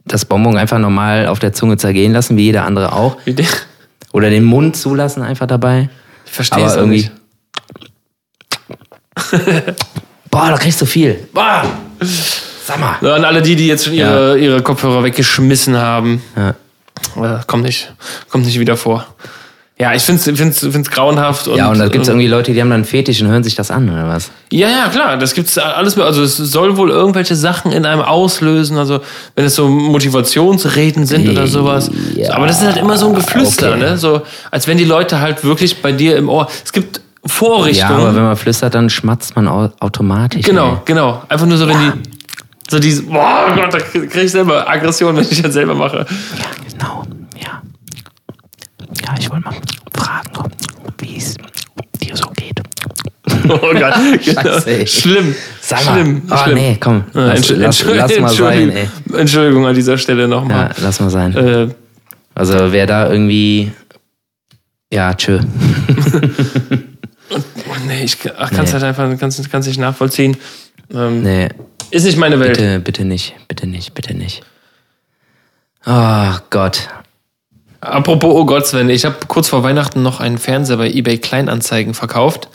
das Bonbon einfach normal auf der Zunge zergehen lassen, wie jeder andere auch? Wie der- Oder den Mund zulassen einfach dabei? Ich verstehe es irgendwie. nicht. Boah, da kriegst du viel. Boah! Sag mal. An alle die, die jetzt schon ihre, ihre Kopfhörer weggeschmissen haben. Ja. Äh, kommt nicht, kommt nicht wieder vor. Ja, ich finde es find's, find's grauenhaft. Und, ja, und da gibt es äh, irgendwie Leute, die haben dann einen Fetisch und hören sich das an, oder was? Ja, ja, klar, das gibt's alles. Also es soll wohl irgendwelche Sachen in einem auslösen. Also wenn es so Motivationsreden sind oder sowas. Ja, Aber das ist halt immer so ein Geflüster, okay. ne? So als wenn die Leute halt wirklich bei dir im Ohr. Es gibt Ja, Vorrichtungen. aber wenn man flüstert, dann schmatzt man au automatisch. genau, ey. genau. Einfach nur so, wenn die so diese. Boah Gott, da krieg ich selber Aggression, wenn ich das selber mache. Genau, ja. Ja, ich wollte mal fragen, wie es dir so geht. Oh Gott, [laughs] genau. Scheiße. Schlimm. Sag mal. Schlimm. Oh, schlimm. nee, komm. Äh, Lass, Entschuldigung, lass, lass mal sein, ey. Entschuldigung, an dieser Stelle Ja, nochmal. lass mal sein. Äh, Also wer da irgendwie. Ja, tschö. [laughs] [laughs] oh, nee, ich ach, kann's Nee. halt einfach kann's, kann's nicht nachvollziehen. Ähm, Nee, Ist nicht meine Welt. bitte, bitte nicht, bitte nicht, bitte nicht. Oh Gott. Apropos, oh Gott, Sven, ich habe kurz vor Weihnachten noch einen Fernseher bei eBay Kleinanzeigen verkauft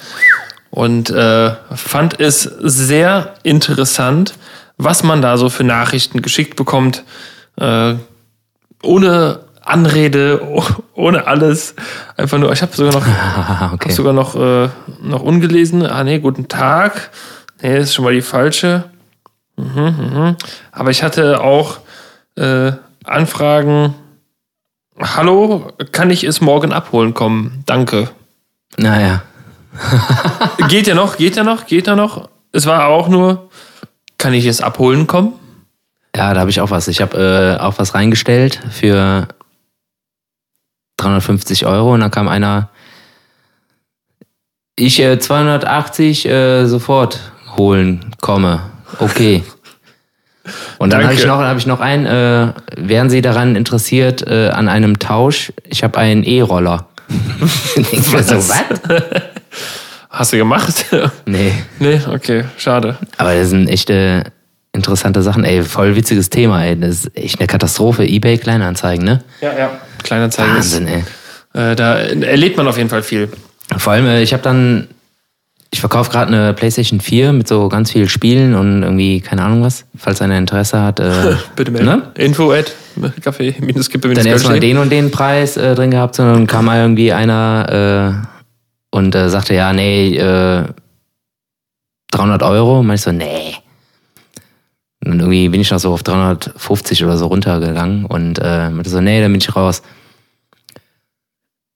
und äh, fand es sehr interessant, was man da so für Nachrichten geschickt bekommt, äh, ohne Anrede, oh- [laughs] ohne alles, einfach nur. Ich habe sogar noch, [laughs] Ah, okay. hab sogar noch äh, noch ungelesen. Ah nee, guten Tag. Nee, ist schon mal die falsche. Mhm, mhm. Aber ich hatte auch äh, Anfragen. Hallo, kann ich es morgen abholen kommen? Danke. Naja. [laughs] Geht ja noch, geht ja noch, geht ja noch. Es war auch nur, kann ich es abholen kommen? Ja, da habe ich auch was. Ich habe äh, auch was reingestellt für 350 Euro und dann kam einer, ich äh, 280 äh, sofort holen komme. Okay. Und dann habe ich noch, habe ich noch einen, äh, wären Sie daran interessiert äh, an einem Tausch? Ich habe einen E-Roller. [laughs] Ich mir so, was? Hast du gemacht? [laughs] Nee. nee, okay, schade. Aber das sind echte interessante Sachen. Ey, voll witziges Thema, ey. Das ist echt eine Katastrophe. Ebay Kleinanzeigen, ne? Ja, ja. Kleinanzeigen ist, Wahnsinn, ey. äh, da erlebt man auf jeden Fall viel. Vor allem, äh, ich habe dann, ich verkaufe gerade eine PlayStation 4 mit so ganz vielen Spielen und irgendwie, keine Ahnung was, falls einer Interesse hat. Äh, [laughs] Bitte melden. Ne? Info at Kaffee minus Kippe minus dann erstmal den und den Preis äh, drin gehabt, dann kam mal irgendwie einer äh, und äh, sagte, ja, nee, äh, 300 Euro. Und ich so, nee. Und irgendwie bin ich noch so auf 350 oder so runtergegangen und äh, meinte so, nee, dann bin ich raus.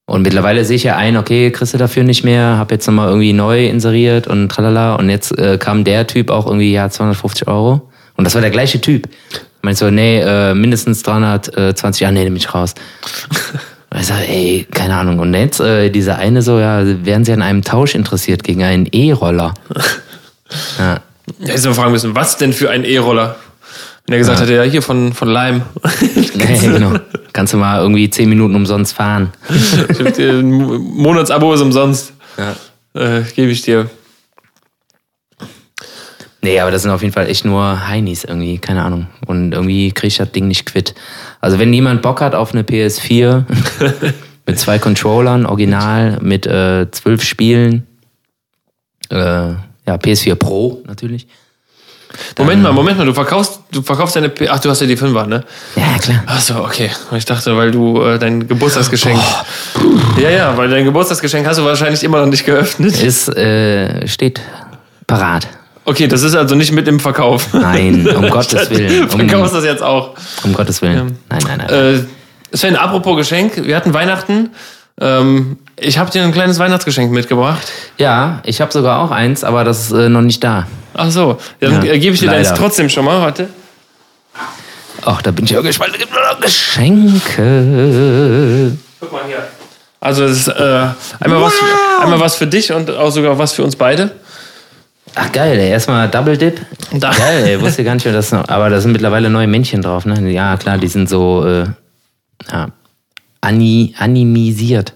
Und mittlerweile sehe ich ja ein, okay, kriegst du dafür nicht mehr, hab jetzt nochmal irgendwie neu inseriert und tralala. Und jetzt äh, kam der Typ auch irgendwie, ja, 250 Euro. Und das war der gleiche Typ. Meinst so, nee, äh, mindestens 320, ja, nee, nehme ich raus. Und ich sag, ey, keine Ahnung. Und jetzt äh, dieser eine so, ja, wären Sie an einem Tausch interessiert gegen einen E-Roller? [laughs] ja. Ja, hättest du mal fragen müssen, was denn für ein E-Roller? Wenn er gesagt Ja. hätte, ja, hier von, von Lime. [laughs] ja, genau. Kannst du mal irgendwie 10 Minuten umsonst fahren. Ein Monatsabo ist umsonst. Ja. Äh, Gebe ich dir. Nee, aber das sind auf jeden Fall echt nur Heinis irgendwie, keine Ahnung. Und irgendwie krieg ich das Ding nicht quitt. Also wenn jemand Bock hat auf eine PS4 [laughs] mit zwei Controllern, original, mit äh, zwölf Spielen, äh, ja, PS4 Pro natürlich. Moment mal, Moment mal, du verkaufst, du verkaufst deine P Ach, du hast ja die 5er, ne? Ja, klar. Ach so, okay. Ich dachte, weil du äh, dein Geburtstagsgeschenk. Ja, ja, weil dein Geburtstagsgeschenk hast du wahrscheinlich immer noch nicht geöffnet. Es äh, steht parat. Okay, das ist also nicht mit im Verkauf. Nein, um [laughs] Gottes Willen. Du Um, verkaufst das jetzt auch. um Gottes Willen. Nein, nein, nein. Äh, Sven, apropos Geschenk, wir hatten Weihnachten. Ähm, ich habe dir ein kleines Weihnachtsgeschenk mitgebracht. Ja, ich habe sogar auch eins, aber das ist äh, noch nicht da. Ach so, dann Ja, gebe ich dir deins leider. trotzdem schon mal. Warte. Ach, da bin ich ja gespannt. Es gibt nur noch Geschenke. Guck mal hier. Also es ist äh, einmal, was, einmal was für dich und auch sogar was für uns beide. Ach geil, ey. erstmal Double Dip. Da- Geil, ey. [laughs] wusste gar nicht, dass noch, aber da sind mittlerweile neue Männchen drauf, ne? Ja, klar, die sind so äh, ja, ani, animisiert.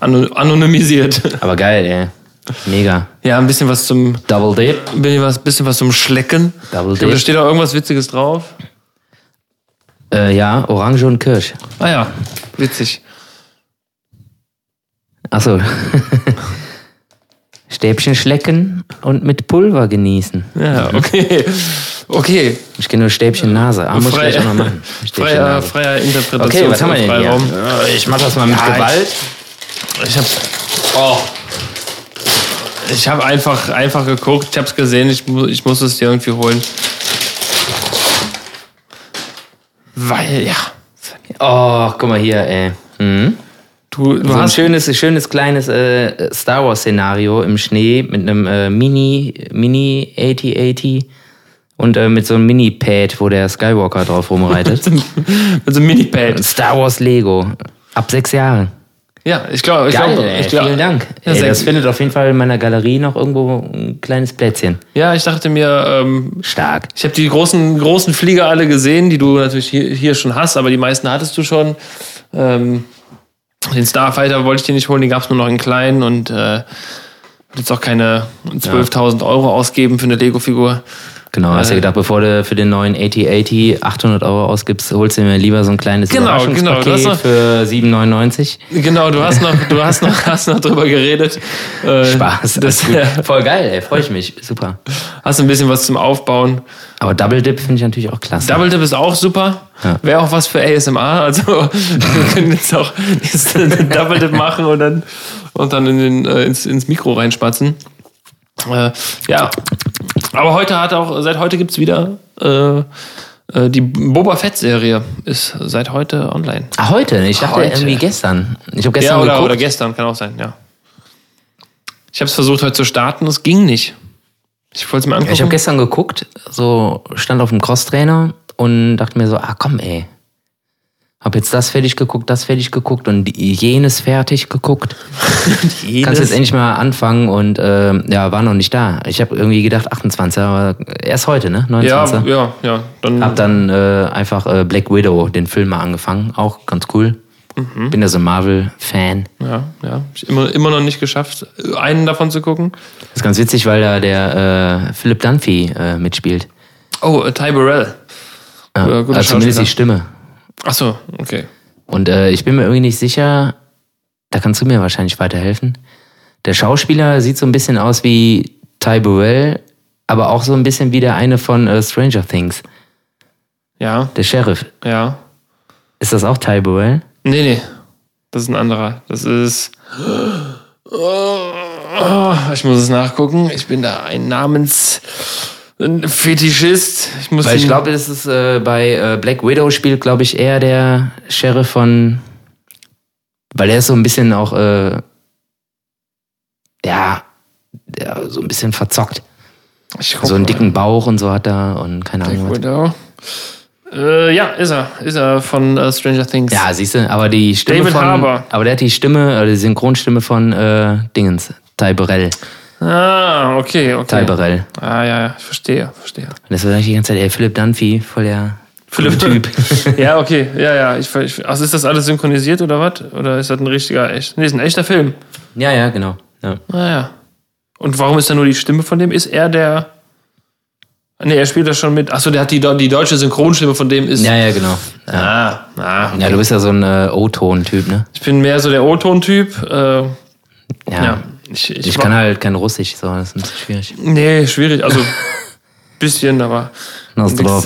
Ano- Anonymisiert. Aber geil, ey. Mega. Ja, ein bisschen was zum, Double Dip. ein bisschen was, bisschen was zum Schlecken. Double glaube, da Dip. steht auch irgendwas Witziges drauf. Äh, ja, Orange und Kirsch. Ah ja, witzig. Achso. [laughs] Stäbchen schlecken und mit Pulver genießen. Ja, okay. Okay. Ich kenne nur Stäbchen Nase. Ah, muss ich gleich auch noch machen. [laughs] Freier, freier Interpretation. Okay, was haben wir denn hier? Ich mach das mal mit Ja, Gewalt. Ich habe oh. Ich habe einfach, einfach geguckt, ich habe es gesehen, ich, ich muss es dir irgendwie holen. Weil, ja. Oh, guck mal hier, ey. Mhm. Du, du So ein hast. schönes, schönes kleines äh, Star Wars Szenario im Schnee mit einem äh, Mini, Mini 8080 und äh, mit so einem Mini-Pad, wo der Skywalker drauf rumreitet. [laughs] Mit so einem Mini-Pad. Star Wars Lego. Ab sechs Jahren. Ja, ich glaube. Ich Geil, glaub, ey, ich glaub, vielen Dank. Ja, ey, das findet auf jeden Fall in meiner Galerie noch irgendwo ein kleines Plätzchen. ja, ich dachte mir, ähm, Stark. ich habe die großen, großen Flieger alle gesehen, die du natürlich hier, hier schon hast, aber die meisten hattest du schon. Ähm, den Starfighter wollte ich dir nicht holen, den gab es nur noch in kleinen und äh, jetzt auch keine 12.000 Euro ausgeben für eine Lego-Figur. Genau, hast du Äh, gedacht, bevor du für den neuen 8080 800 Euro ausgibst, holst du mir lieber so ein kleines Genau, Überraschungspaket genau, du hast noch- für 7,99. Genau, du hast noch, du hast noch, [laughs] hast noch drüber geredet. Äh, Spaß. Das, alles gut. Voll geil, ey, freue ich mich. Super. hast ein bisschen was zum Aufbauen. Aber Double Dip finde ich natürlich auch klasse. Double Dip ist auch super. Ja. Wäre auch was für ASMR. Also [laughs] wir können jetzt auch jetzt einen [laughs] Double Dip machen und dann, und dann in den, äh, ins, ins Mikro reinspatzen. Äh, ja. Aber heute hat auch, seit heute gibt's wieder äh, äh, die Boba Fett-Serie ist seit heute online. Ah, heute? Ich dachte Heute. irgendwie gestern. Ich habe gestern Ja, oder, geguckt. oder gestern, kann auch sein, ja. Ich habe es versucht heute zu starten, es ging nicht. Ich wollte es mir angucken. ich habe gestern geguckt, so stand auf dem Crosstrainer und dachte mir so, ah komm ey. Hab jetzt das fertig geguckt, das fertig geguckt und jenes fertig geguckt. [laughs] Kannst jetzt endlich mal anfangen und ähm, ja, war noch nicht da. Ich habe irgendwie gedacht 28, aber erst heute, ne? 29. ja, ja, ja. Dann, Hab dann äh, einfach äh, Black Widow, den Film mal angefangen, auch ganz cool. Mhm. Bin ja so ein Marvel-Fan. ja, ja. Ich immer, immer noch nicht geschafft, einen davon zu gucken. ist ganz witzig, weil da der äh, Philip Dunphy äh, mitspielt. Oh, äh, Ty Burrell. Ja, guter also zumindest die Stimme. Ach so, okay. Und äh, ich bin mir irgendwie nicht sicher, da kannst du mir wahrscheinlich weiterhelfen. Der Schauspieler sieht so ein bisschen aus wie Ty Burrell, aber auch so ein bisschen wie der eine von äh, Stranger Things, Ja, der Sheriff. ja. Ist das auch Ty Burrell? Nee, nee. Das ist ein anderer. Das ist. Oh, ich muss es nachgucken. Ich bin da ein Namens. Ein Fetischist. Ich muss Weil ich glaube, das ist äh, bei äh, Black Widow spielt, glaube ich, eher der Sheriff von. Weil er ist so ein bisschen auch. Äh, ja, ja, so ein bisschen verzockt. ich So einen dicken Bauch und so hat er und keine Ahnung was. Widow. Äh, ja, ist er. Ist er von äh, Stranger Things. Ja, siehst du, aber die Stimme David von. Harbour. Aber der hat die Stimme, oder die Synchronstimme von äh, Dingens. Ty Burrell. Ah, okay, okay. Ty Burrell. Ah, ja, ja, ich verstehe, verstehe. Und das war eigentlich die ganze Zeit, ey, Philipp Dunphy, voll der Philipp Typ. [laughs] ja, okay, ja, ja. Ich, ich, also ist das alles synchronisiert oder was? Oder ist das ein richtiger, echt? Nee, ist ein echter Film. ja, ja, genau. Ja. Ah, ja. Und warum ist da nur die Stimme von dem? Ist er der. Nee, er spielt das schon mit. Achso, der hat die, die deutsche Synchronstimme von dem ist. ja, ja, genau. Ja. Ah, ah. ja, du bist ja so ein äh, O-Ton-Typ, ne? Ich bin mehr so der O-Ton-Typ. Äh, Ja. ja. Ich, ich, Ich kann halt kein Russisch, so, das ist ein bisschen schwierig. Nee, schwierig. Also, [laughs] bisschen, aber.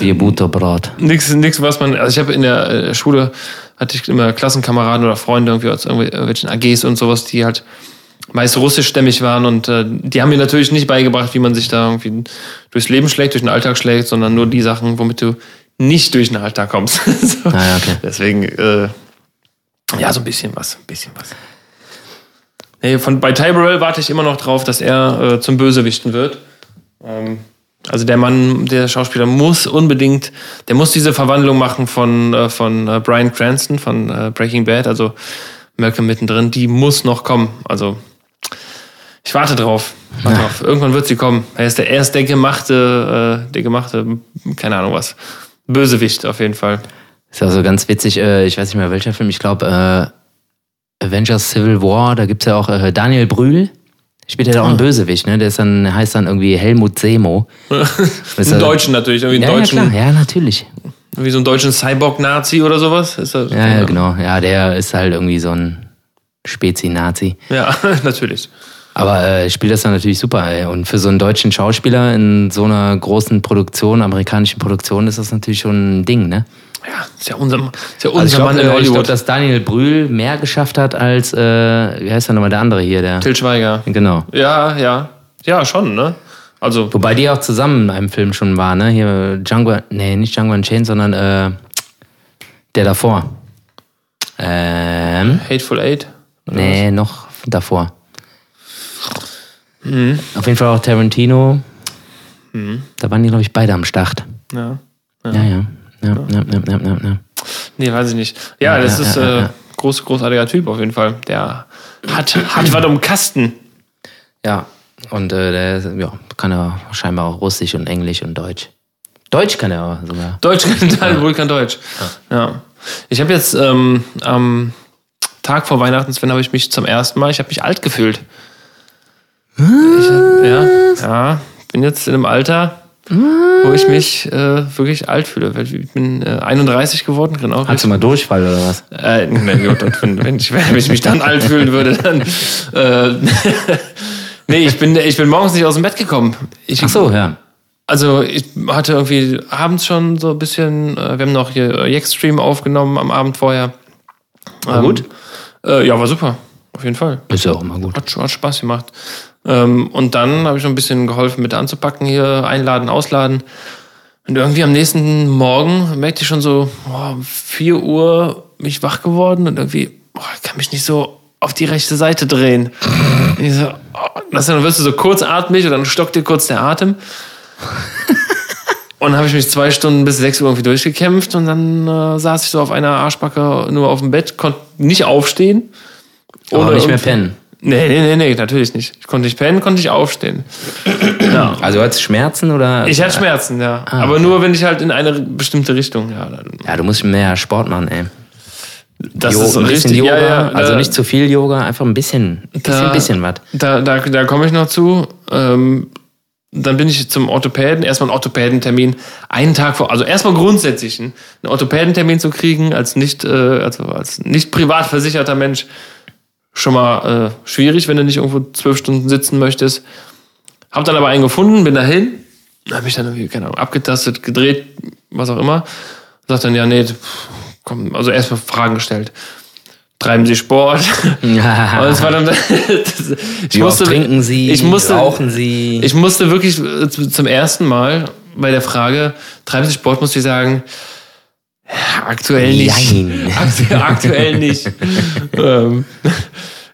Ihr Butterbrot. Nix, nix, was man. Also ich habe in der äh, Schule hatte ich immer Klassenkameraden oder Freunde irgendwie aus irgendwel- irgendwelchen AGs und sowas, die halt meist russischstämmig waren und äh, die haben mir natürlich nicht beigebracht, wie man sich da irgendwie durchs Leben schlägt, durch den Alltag schlägt, sondern nur die Sachen, womit du nicht durch den Alltag kommst. [laughs] so. Ah, ja, okay. Deswegen, äh, ja, so ein bisschen was, ein bisschen was. Nee, von, bei Ty Burrell warte ich immer noch drauf, dass er äh, zum Bösewichten wird. Ähm, also der Mann, der Schauspieler muss unbedingt, der muss diese Verwandlung machen von, äh, von äh, Brian Cranston von äh, Breaking Bad, also Malcolm mittendrin, die muss noch kommen. Also ich warte drauf. Warte drauf. Irgendwann wird sie kommen. Er ist der, er ist der gemachte, äh, der gemachte, keine Ahnung was. Bösewicht auf jeden Fall. Ist ja so ganz witzig, äh, ich weiß nicht mehr welcher Film, ich glaube äh, Avengers Civil War, da gibt's ja auch äh, Daniel Brühl. Spielt ja da auch Ah. einen Bösewicht, ne? Der ist dann, heißt dann irgendwie Helmut Semo. [laughs] Er- Deutschen natürlich, irgendwie Ja, ja, deutschen, klar. ja, natürlich. wie so einen deutschen Cyborg-Nazi oder sowas. Ist das, Ja, ja, genau. Ja, der ist halt irgendwie so ein Spezi-Nazi. Ja, [laughs] natürlich. Aber äh, spielt das dann natürlich super. Ey. Und für so einen deutschen Schauspieler in so einer großen Produktion, amerikanischen Produktion, ist das natürlich schon ein Ding, ne? Ja, ist ja unser, ist ja Also unser ich glaube, Mann in äh, ich glaub, Hollywood. dass Daniel Brühl mehr geschafft hat als, äh, wie heißt der nochmal, der andere hier, der. Till Schweiger. Genau. Ja, ja. Ja, schon, ne? Also, Wobei die auch zusammen in einem Film schon war, ne? Hier Django, nee, nicht Django Unchained, sondern äh, der davor. Ähm, Hateful Eight. nee, noch davor. Mhm. Auf jeden Fall auch Tarantino. Da waren die, glaube ich, beide am Start. Ja. Ja, ja. Ja, ja, ja, ja, ja, ja. Nee, weiß ich nicht. Ja, Ja, das ja, ist ja, äh, ja. groß, großartiger Typ auf jeden Fall. Der hat, hat was um Kasten. Ja, und äh, der ja, kann er scheinbar auch Russisch und Englisch und Deutsch. Deutsch kann er auch sogar. Deutsch kann Daniel Brühl kann Deutsch. Ja. Ich habe jetzt ähm, am Tag vor Weihnachten, Sven, habe ich mich zum ersten Mal, ich habe mich alt gefühlt. Ich hab, ja, ja, bin jetzt in einem Alter, wo ich mich äh, wirklich alt fühle. Weil Ich bin äh, 31 geworden, genau. Hast du mal Durchfall oder was? Äh, gut, und wenn, wenn, ich, wenn ich mich dann alt fühlen würde, dann. Äh, [laughs] nee, ich bin, ich bin morgens nicht aus dem Bett gekommen. Ich, Ach so, ja. Also ich hatte irgendwie abends schon so ein bisschen, äh, wir haben noch hier äh, Jackstream aufgenommen am Abend vorher. War gut? Äh, ja, war super. Auf jeden Fall. Ist ja auch immer gut. Hat, hat Spaß gemacht. Ähm, und dann habe ich noch ein bisschen geholfen mit anzupacken hier, einladen, ausladen. Und irgendwie am nächsten Morgen merkte ich schon so, oh, 4 Uhr bin ich wach geworden und irgendwie, oh, ich kann mich nicht so auf die rechte Seite drehen. [laughs] Und ich so, oh, das, dann wirst du so kurzatmig und dann stockt dir kurz der Atem. [laughs] Und dann habe ich mich zwei Stunden bis 6 Uhr irgendwie durchgekämpft und dann äh, saß ich so auf einer Arschbacke nur auf dem Bett, konnte nicht aufstehen. Aber nicht mehr pennen. Nee, nee, nee, nee, natürlich nicht. Ich konnte nicht pennen, konnte nicht aufstehen. Ja. Also hattest du Schmerzen oder? Ich hatte Schmerzen, ja. Ah, Aber okay. nur, wenn ich halt in eine bestimmte Richtung. Ja, Ja, du musst mehr Sport machen, ey. das Jo- ist ein bisschen richtig. Yoga, ja, ja, also da- nicht zu viel Yoga, einfach ein bisschen, ein bisschen, Da- bisschen was. Da, da, da komme ich noch zu. Ähm, dann bin ich zum Orthopäden, erstmal einen Orthopädentermin, einen Tag vor, also erstmal grundsätzlich einen einen Orthopädentermin zu kriegen, als nicht, äh, also als nicht privat versicherter Mensch, schon mal äh, schwierig, wenn du nicht irgendwo zwölf Stunden sitzen möchtest. Hab dann aber einen gefunden, bin dahin, habe mich dann irgendwie, keine Ahnung, abgetastet, gedreht, was auch immer. Sagt dann, ja, nee, pff, komm, also erstmal Fragen gestellt. Treiben Sie Sport? [laughs] Und es war dann, [laughs] das, ich oft trinken Sie? ich musste, Rauchen Sie? Ich musste wirklich äh, zu- zum ersten Mal bei der Frage, treiben Sie Sport, musste ich sagen, ja, aktuell nicht. Aktu aktuell nicht. [laughs] ähm,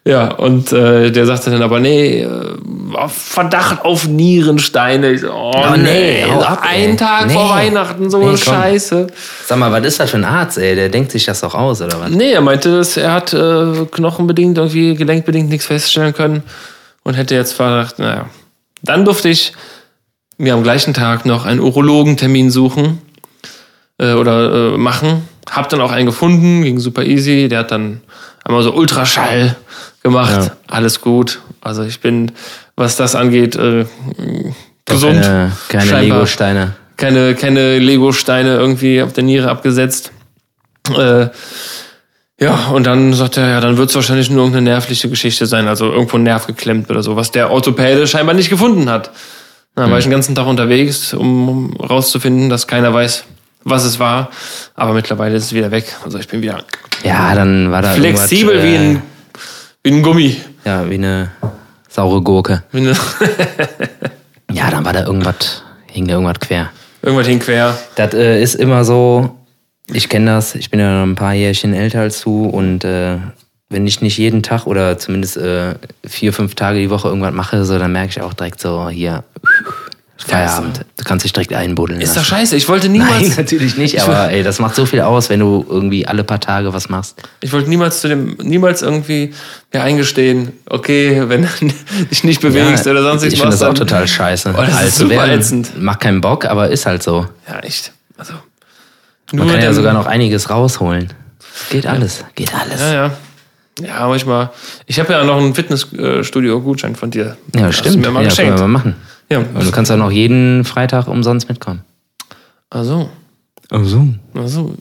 ja, und äh, der sagte dann aber, nee, äh, auf Verdacht auf Nierensteine. Ich so, oh, Oh, nee, nee, hau ab, ein. Tag Nee. vor Weihnachten, so Nee. Scheiße. Sag mal, was ist das für ein Arzt, ey? Der denkt sich das doch aus, oder was? Nee, er meinte, dass er hat äh, knochenbedingt, irgendwie gelenkbedingt nichts feststellen können und hätte jetzt Verdacht, naja. Dann durfte ich mir am gleichen Tag noch einen Urologentermin suchen äh, oder äh, machen. Hab dann auch einen gefunden, ging super easy. Der hat dann einmal so Ultraschall gemacht. Ja. Alles gut. Also ich bin, was das angeht, äh, gesund. Keine, keine Lego-Steine. keine, keine Lego-Steine irgendwie auf der Niere abgesetzt. Äh, ja, und dann sagt er, ja, dann wird es wahrscheinlich nur irgendeine nervliche Geschichte sein, also irgendwo ein Nerv geklemmt oder so, was der Orthopäde scheinbar nicht gefunden hat. Dann war ich den ganzen Tag unterwegs, um rauszufinden, dass keiner weiß, was es war. Aber mittlerweile ist es wieder weg. Also ich bin wieder Ja, dann war da flexibel irgendwas, wie, äh, ein, wie ein Gummi. Ja, wie eine saure Gurke. Wie eine, [laughs] Ja, dann war da irgendwas, hing da irgendwas quer. irgendwas hin quer. Das äh, ist immer so, ich kenne das, ich bin ja noch ein paar Jährchen älter als du und äh, wenn ich nicht jeden Tag oder zumindest äh, vier, fünf Tage die Woche irgendwas mache, so, dann merke ich auch direkt so, hier, Feierabend. Du kannst dich direkt einbuddeln Ist doch scheiße. Ich wollte Nein, niemals, [laughs] natürlich nicht, aber ey, das macht so viel aus, wenn du irgendwie alle paar Tage was machst. Ich wollte niemals zu dem, niemals irgendwie mir eingestehen, okay, wenn du [laughs] dich nicht bewegst oder sonst Ich nichts finde das auch total scheiße. Oh, das ist Alt zu super ätzend. Macht keinen Bock, aber ist halt so. Ja, echt. Also, Man kann ja sogar noch einiges rausholen. Geht alles, geht alles. Ja, ja. Ja, manchmal. Ich habe ja noch einen Fitnessstudio-Gutschein von dir. Ja, Hast stimmt. Du mir mal ja, können geschenkt. wir mal machen. Ja. Und du kannst auch noch jeden Freitag umsonst mitkommen. Also, Ach so. also.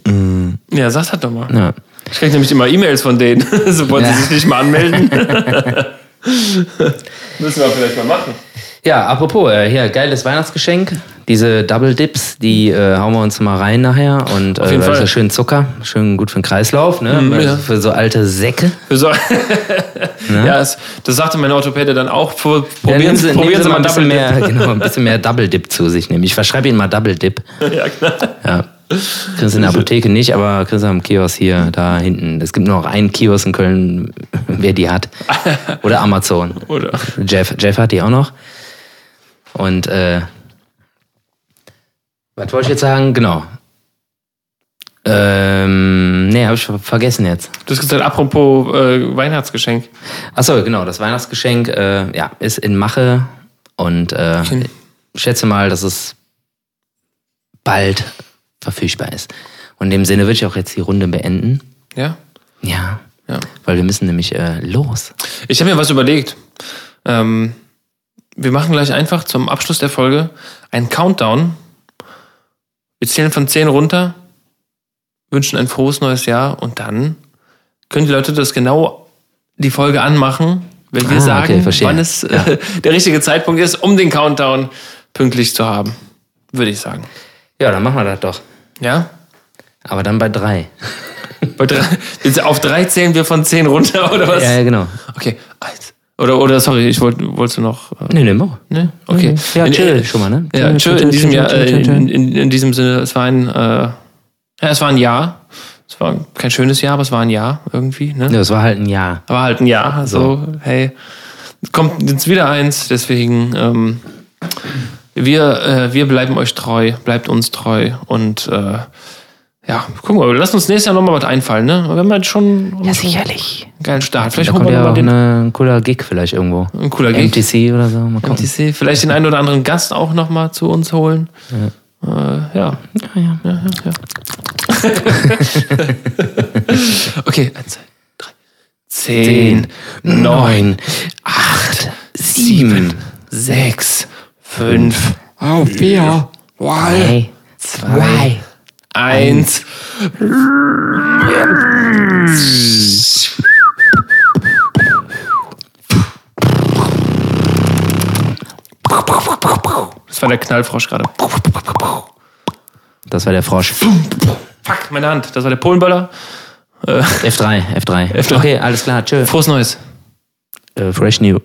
Ja, sag das doch mal. Ja. Ich krieg nämlich immer E-Mails von denen, [laughs] sobald Ja. sie sich nicht mal anmelden. [laughs] [laughs] Müssen wir vielleicht mal machen. Ja, apropos, äh, hier, geiles Weihnachtsgeschenk. Diese Double Dips, die äh, hauen wir uns mal rein nachher. Und äh, jeden weil das Fall. ist schön Zucker, schön gut für den Kreislauf, ne? Also ja. Für so alte Säcke. Wir so [laughs] ja, es, das sagte mein Orthopäde dann auch. Pro- Ja, Probieren, nehmen Sie, probieren nehmen Sie mal ein bisschen Double Dip. mehr, [laughs] genau, ein bisschen mehr Double Dip zu sich nehmen. Ich verschreibe Ihnen mal Double Dip. Ja, klar. Ja. Kriegen Sie in der Apotheke nicht, aber kriegen Sie am Kiosk hier, da hinten. Es gibt nur noch einen Kiosk in Köln, [laughs] wer die hat. Oder Amazon. Oder? Jeff, Jeff hat die auch noch. Und äh, was wollte ich jetzt sagen? Genau. Ähm, nee, habe ich ver- vergessen jetzt. Du hast gesagt, apropos äh, Weihnachtsgeschenk. Achso, genau, das Weihnachtsgeschenk äh, ja, ist in Mache und äh, Okay. ich schätze mal, dass es bald verfügbar ist. Und in dem Sinne würde ich auch jetzt die Runde beenden. Ja? Ja, Ja. weil wir müssen nämlich äh, los. Ich habe mir was überlegt. Ähm, wir machen gleich einfach zum Abschluss der Folge einen Countdown. Wir zählen von 10 runter, wünschen ein frohes neues Jahr und dann können die Leute das genau die Folge anmachen, wenn wir Ah, sagen, okay, wann es äh, [laughs] der richtige Zeitpunkt ist, um den Countdown pünktlich zu haben. Würde ich sagen. Ja, dann machen wir das doch. Ja? Aber dann bei drei. Bei drei, auf drei zählen wir von 10 runter, oder was? Ja, ja genau. Okay, eins. Oder, oder sorry, ich wollte wolltest du noch. Äh, Nee, nee, mach. Ne? Okay. Ja, chill schon mal, ne? Ja, Chill, in diesem Jahr, äh, in, in, in diesem Sinne, es war ein, äh, ja, es war ein Jahr. Es war kein schönes Jahr, aber es war ein Jahr irgendwie, ne? Ja, das war halt ein Jahr. Aber halt ein Jahr, so, hey, kommt jetzt wieder eins, deswegen, ähm, wir, äh, wir bleiben euch treu, bleibt uns treu und, äh, ja, gucken wir, lasst uns nächstes Jahr nochmal was einfallen, ne? Wir haben halt schon, Ja, sicherlich. einen geilen Start. Vielleicht Da kommt wir ja auch den eine, ein cooler Gig vielleicht irgendwo. ein cooler Gig. MTC oder so. Mal gucken. MTC, vielleicht den einen oder anderen Gast auch nochmal zu uns holen. Ja. Äh, ja. Ja, ja. [laughs] Okay, eins, zwei, drei. Zehn, neun, acht, sieben, sechs, fünf, Auf vier, drei, zwei, eins. Das war der Knallfrosch gerade. Das war der Frosch. Fuck, meine Hand. Das war der Polenböller. F3, F3. F3. Okay, alles klar. Tschö. Frohes Neues. Äh, Fresh New.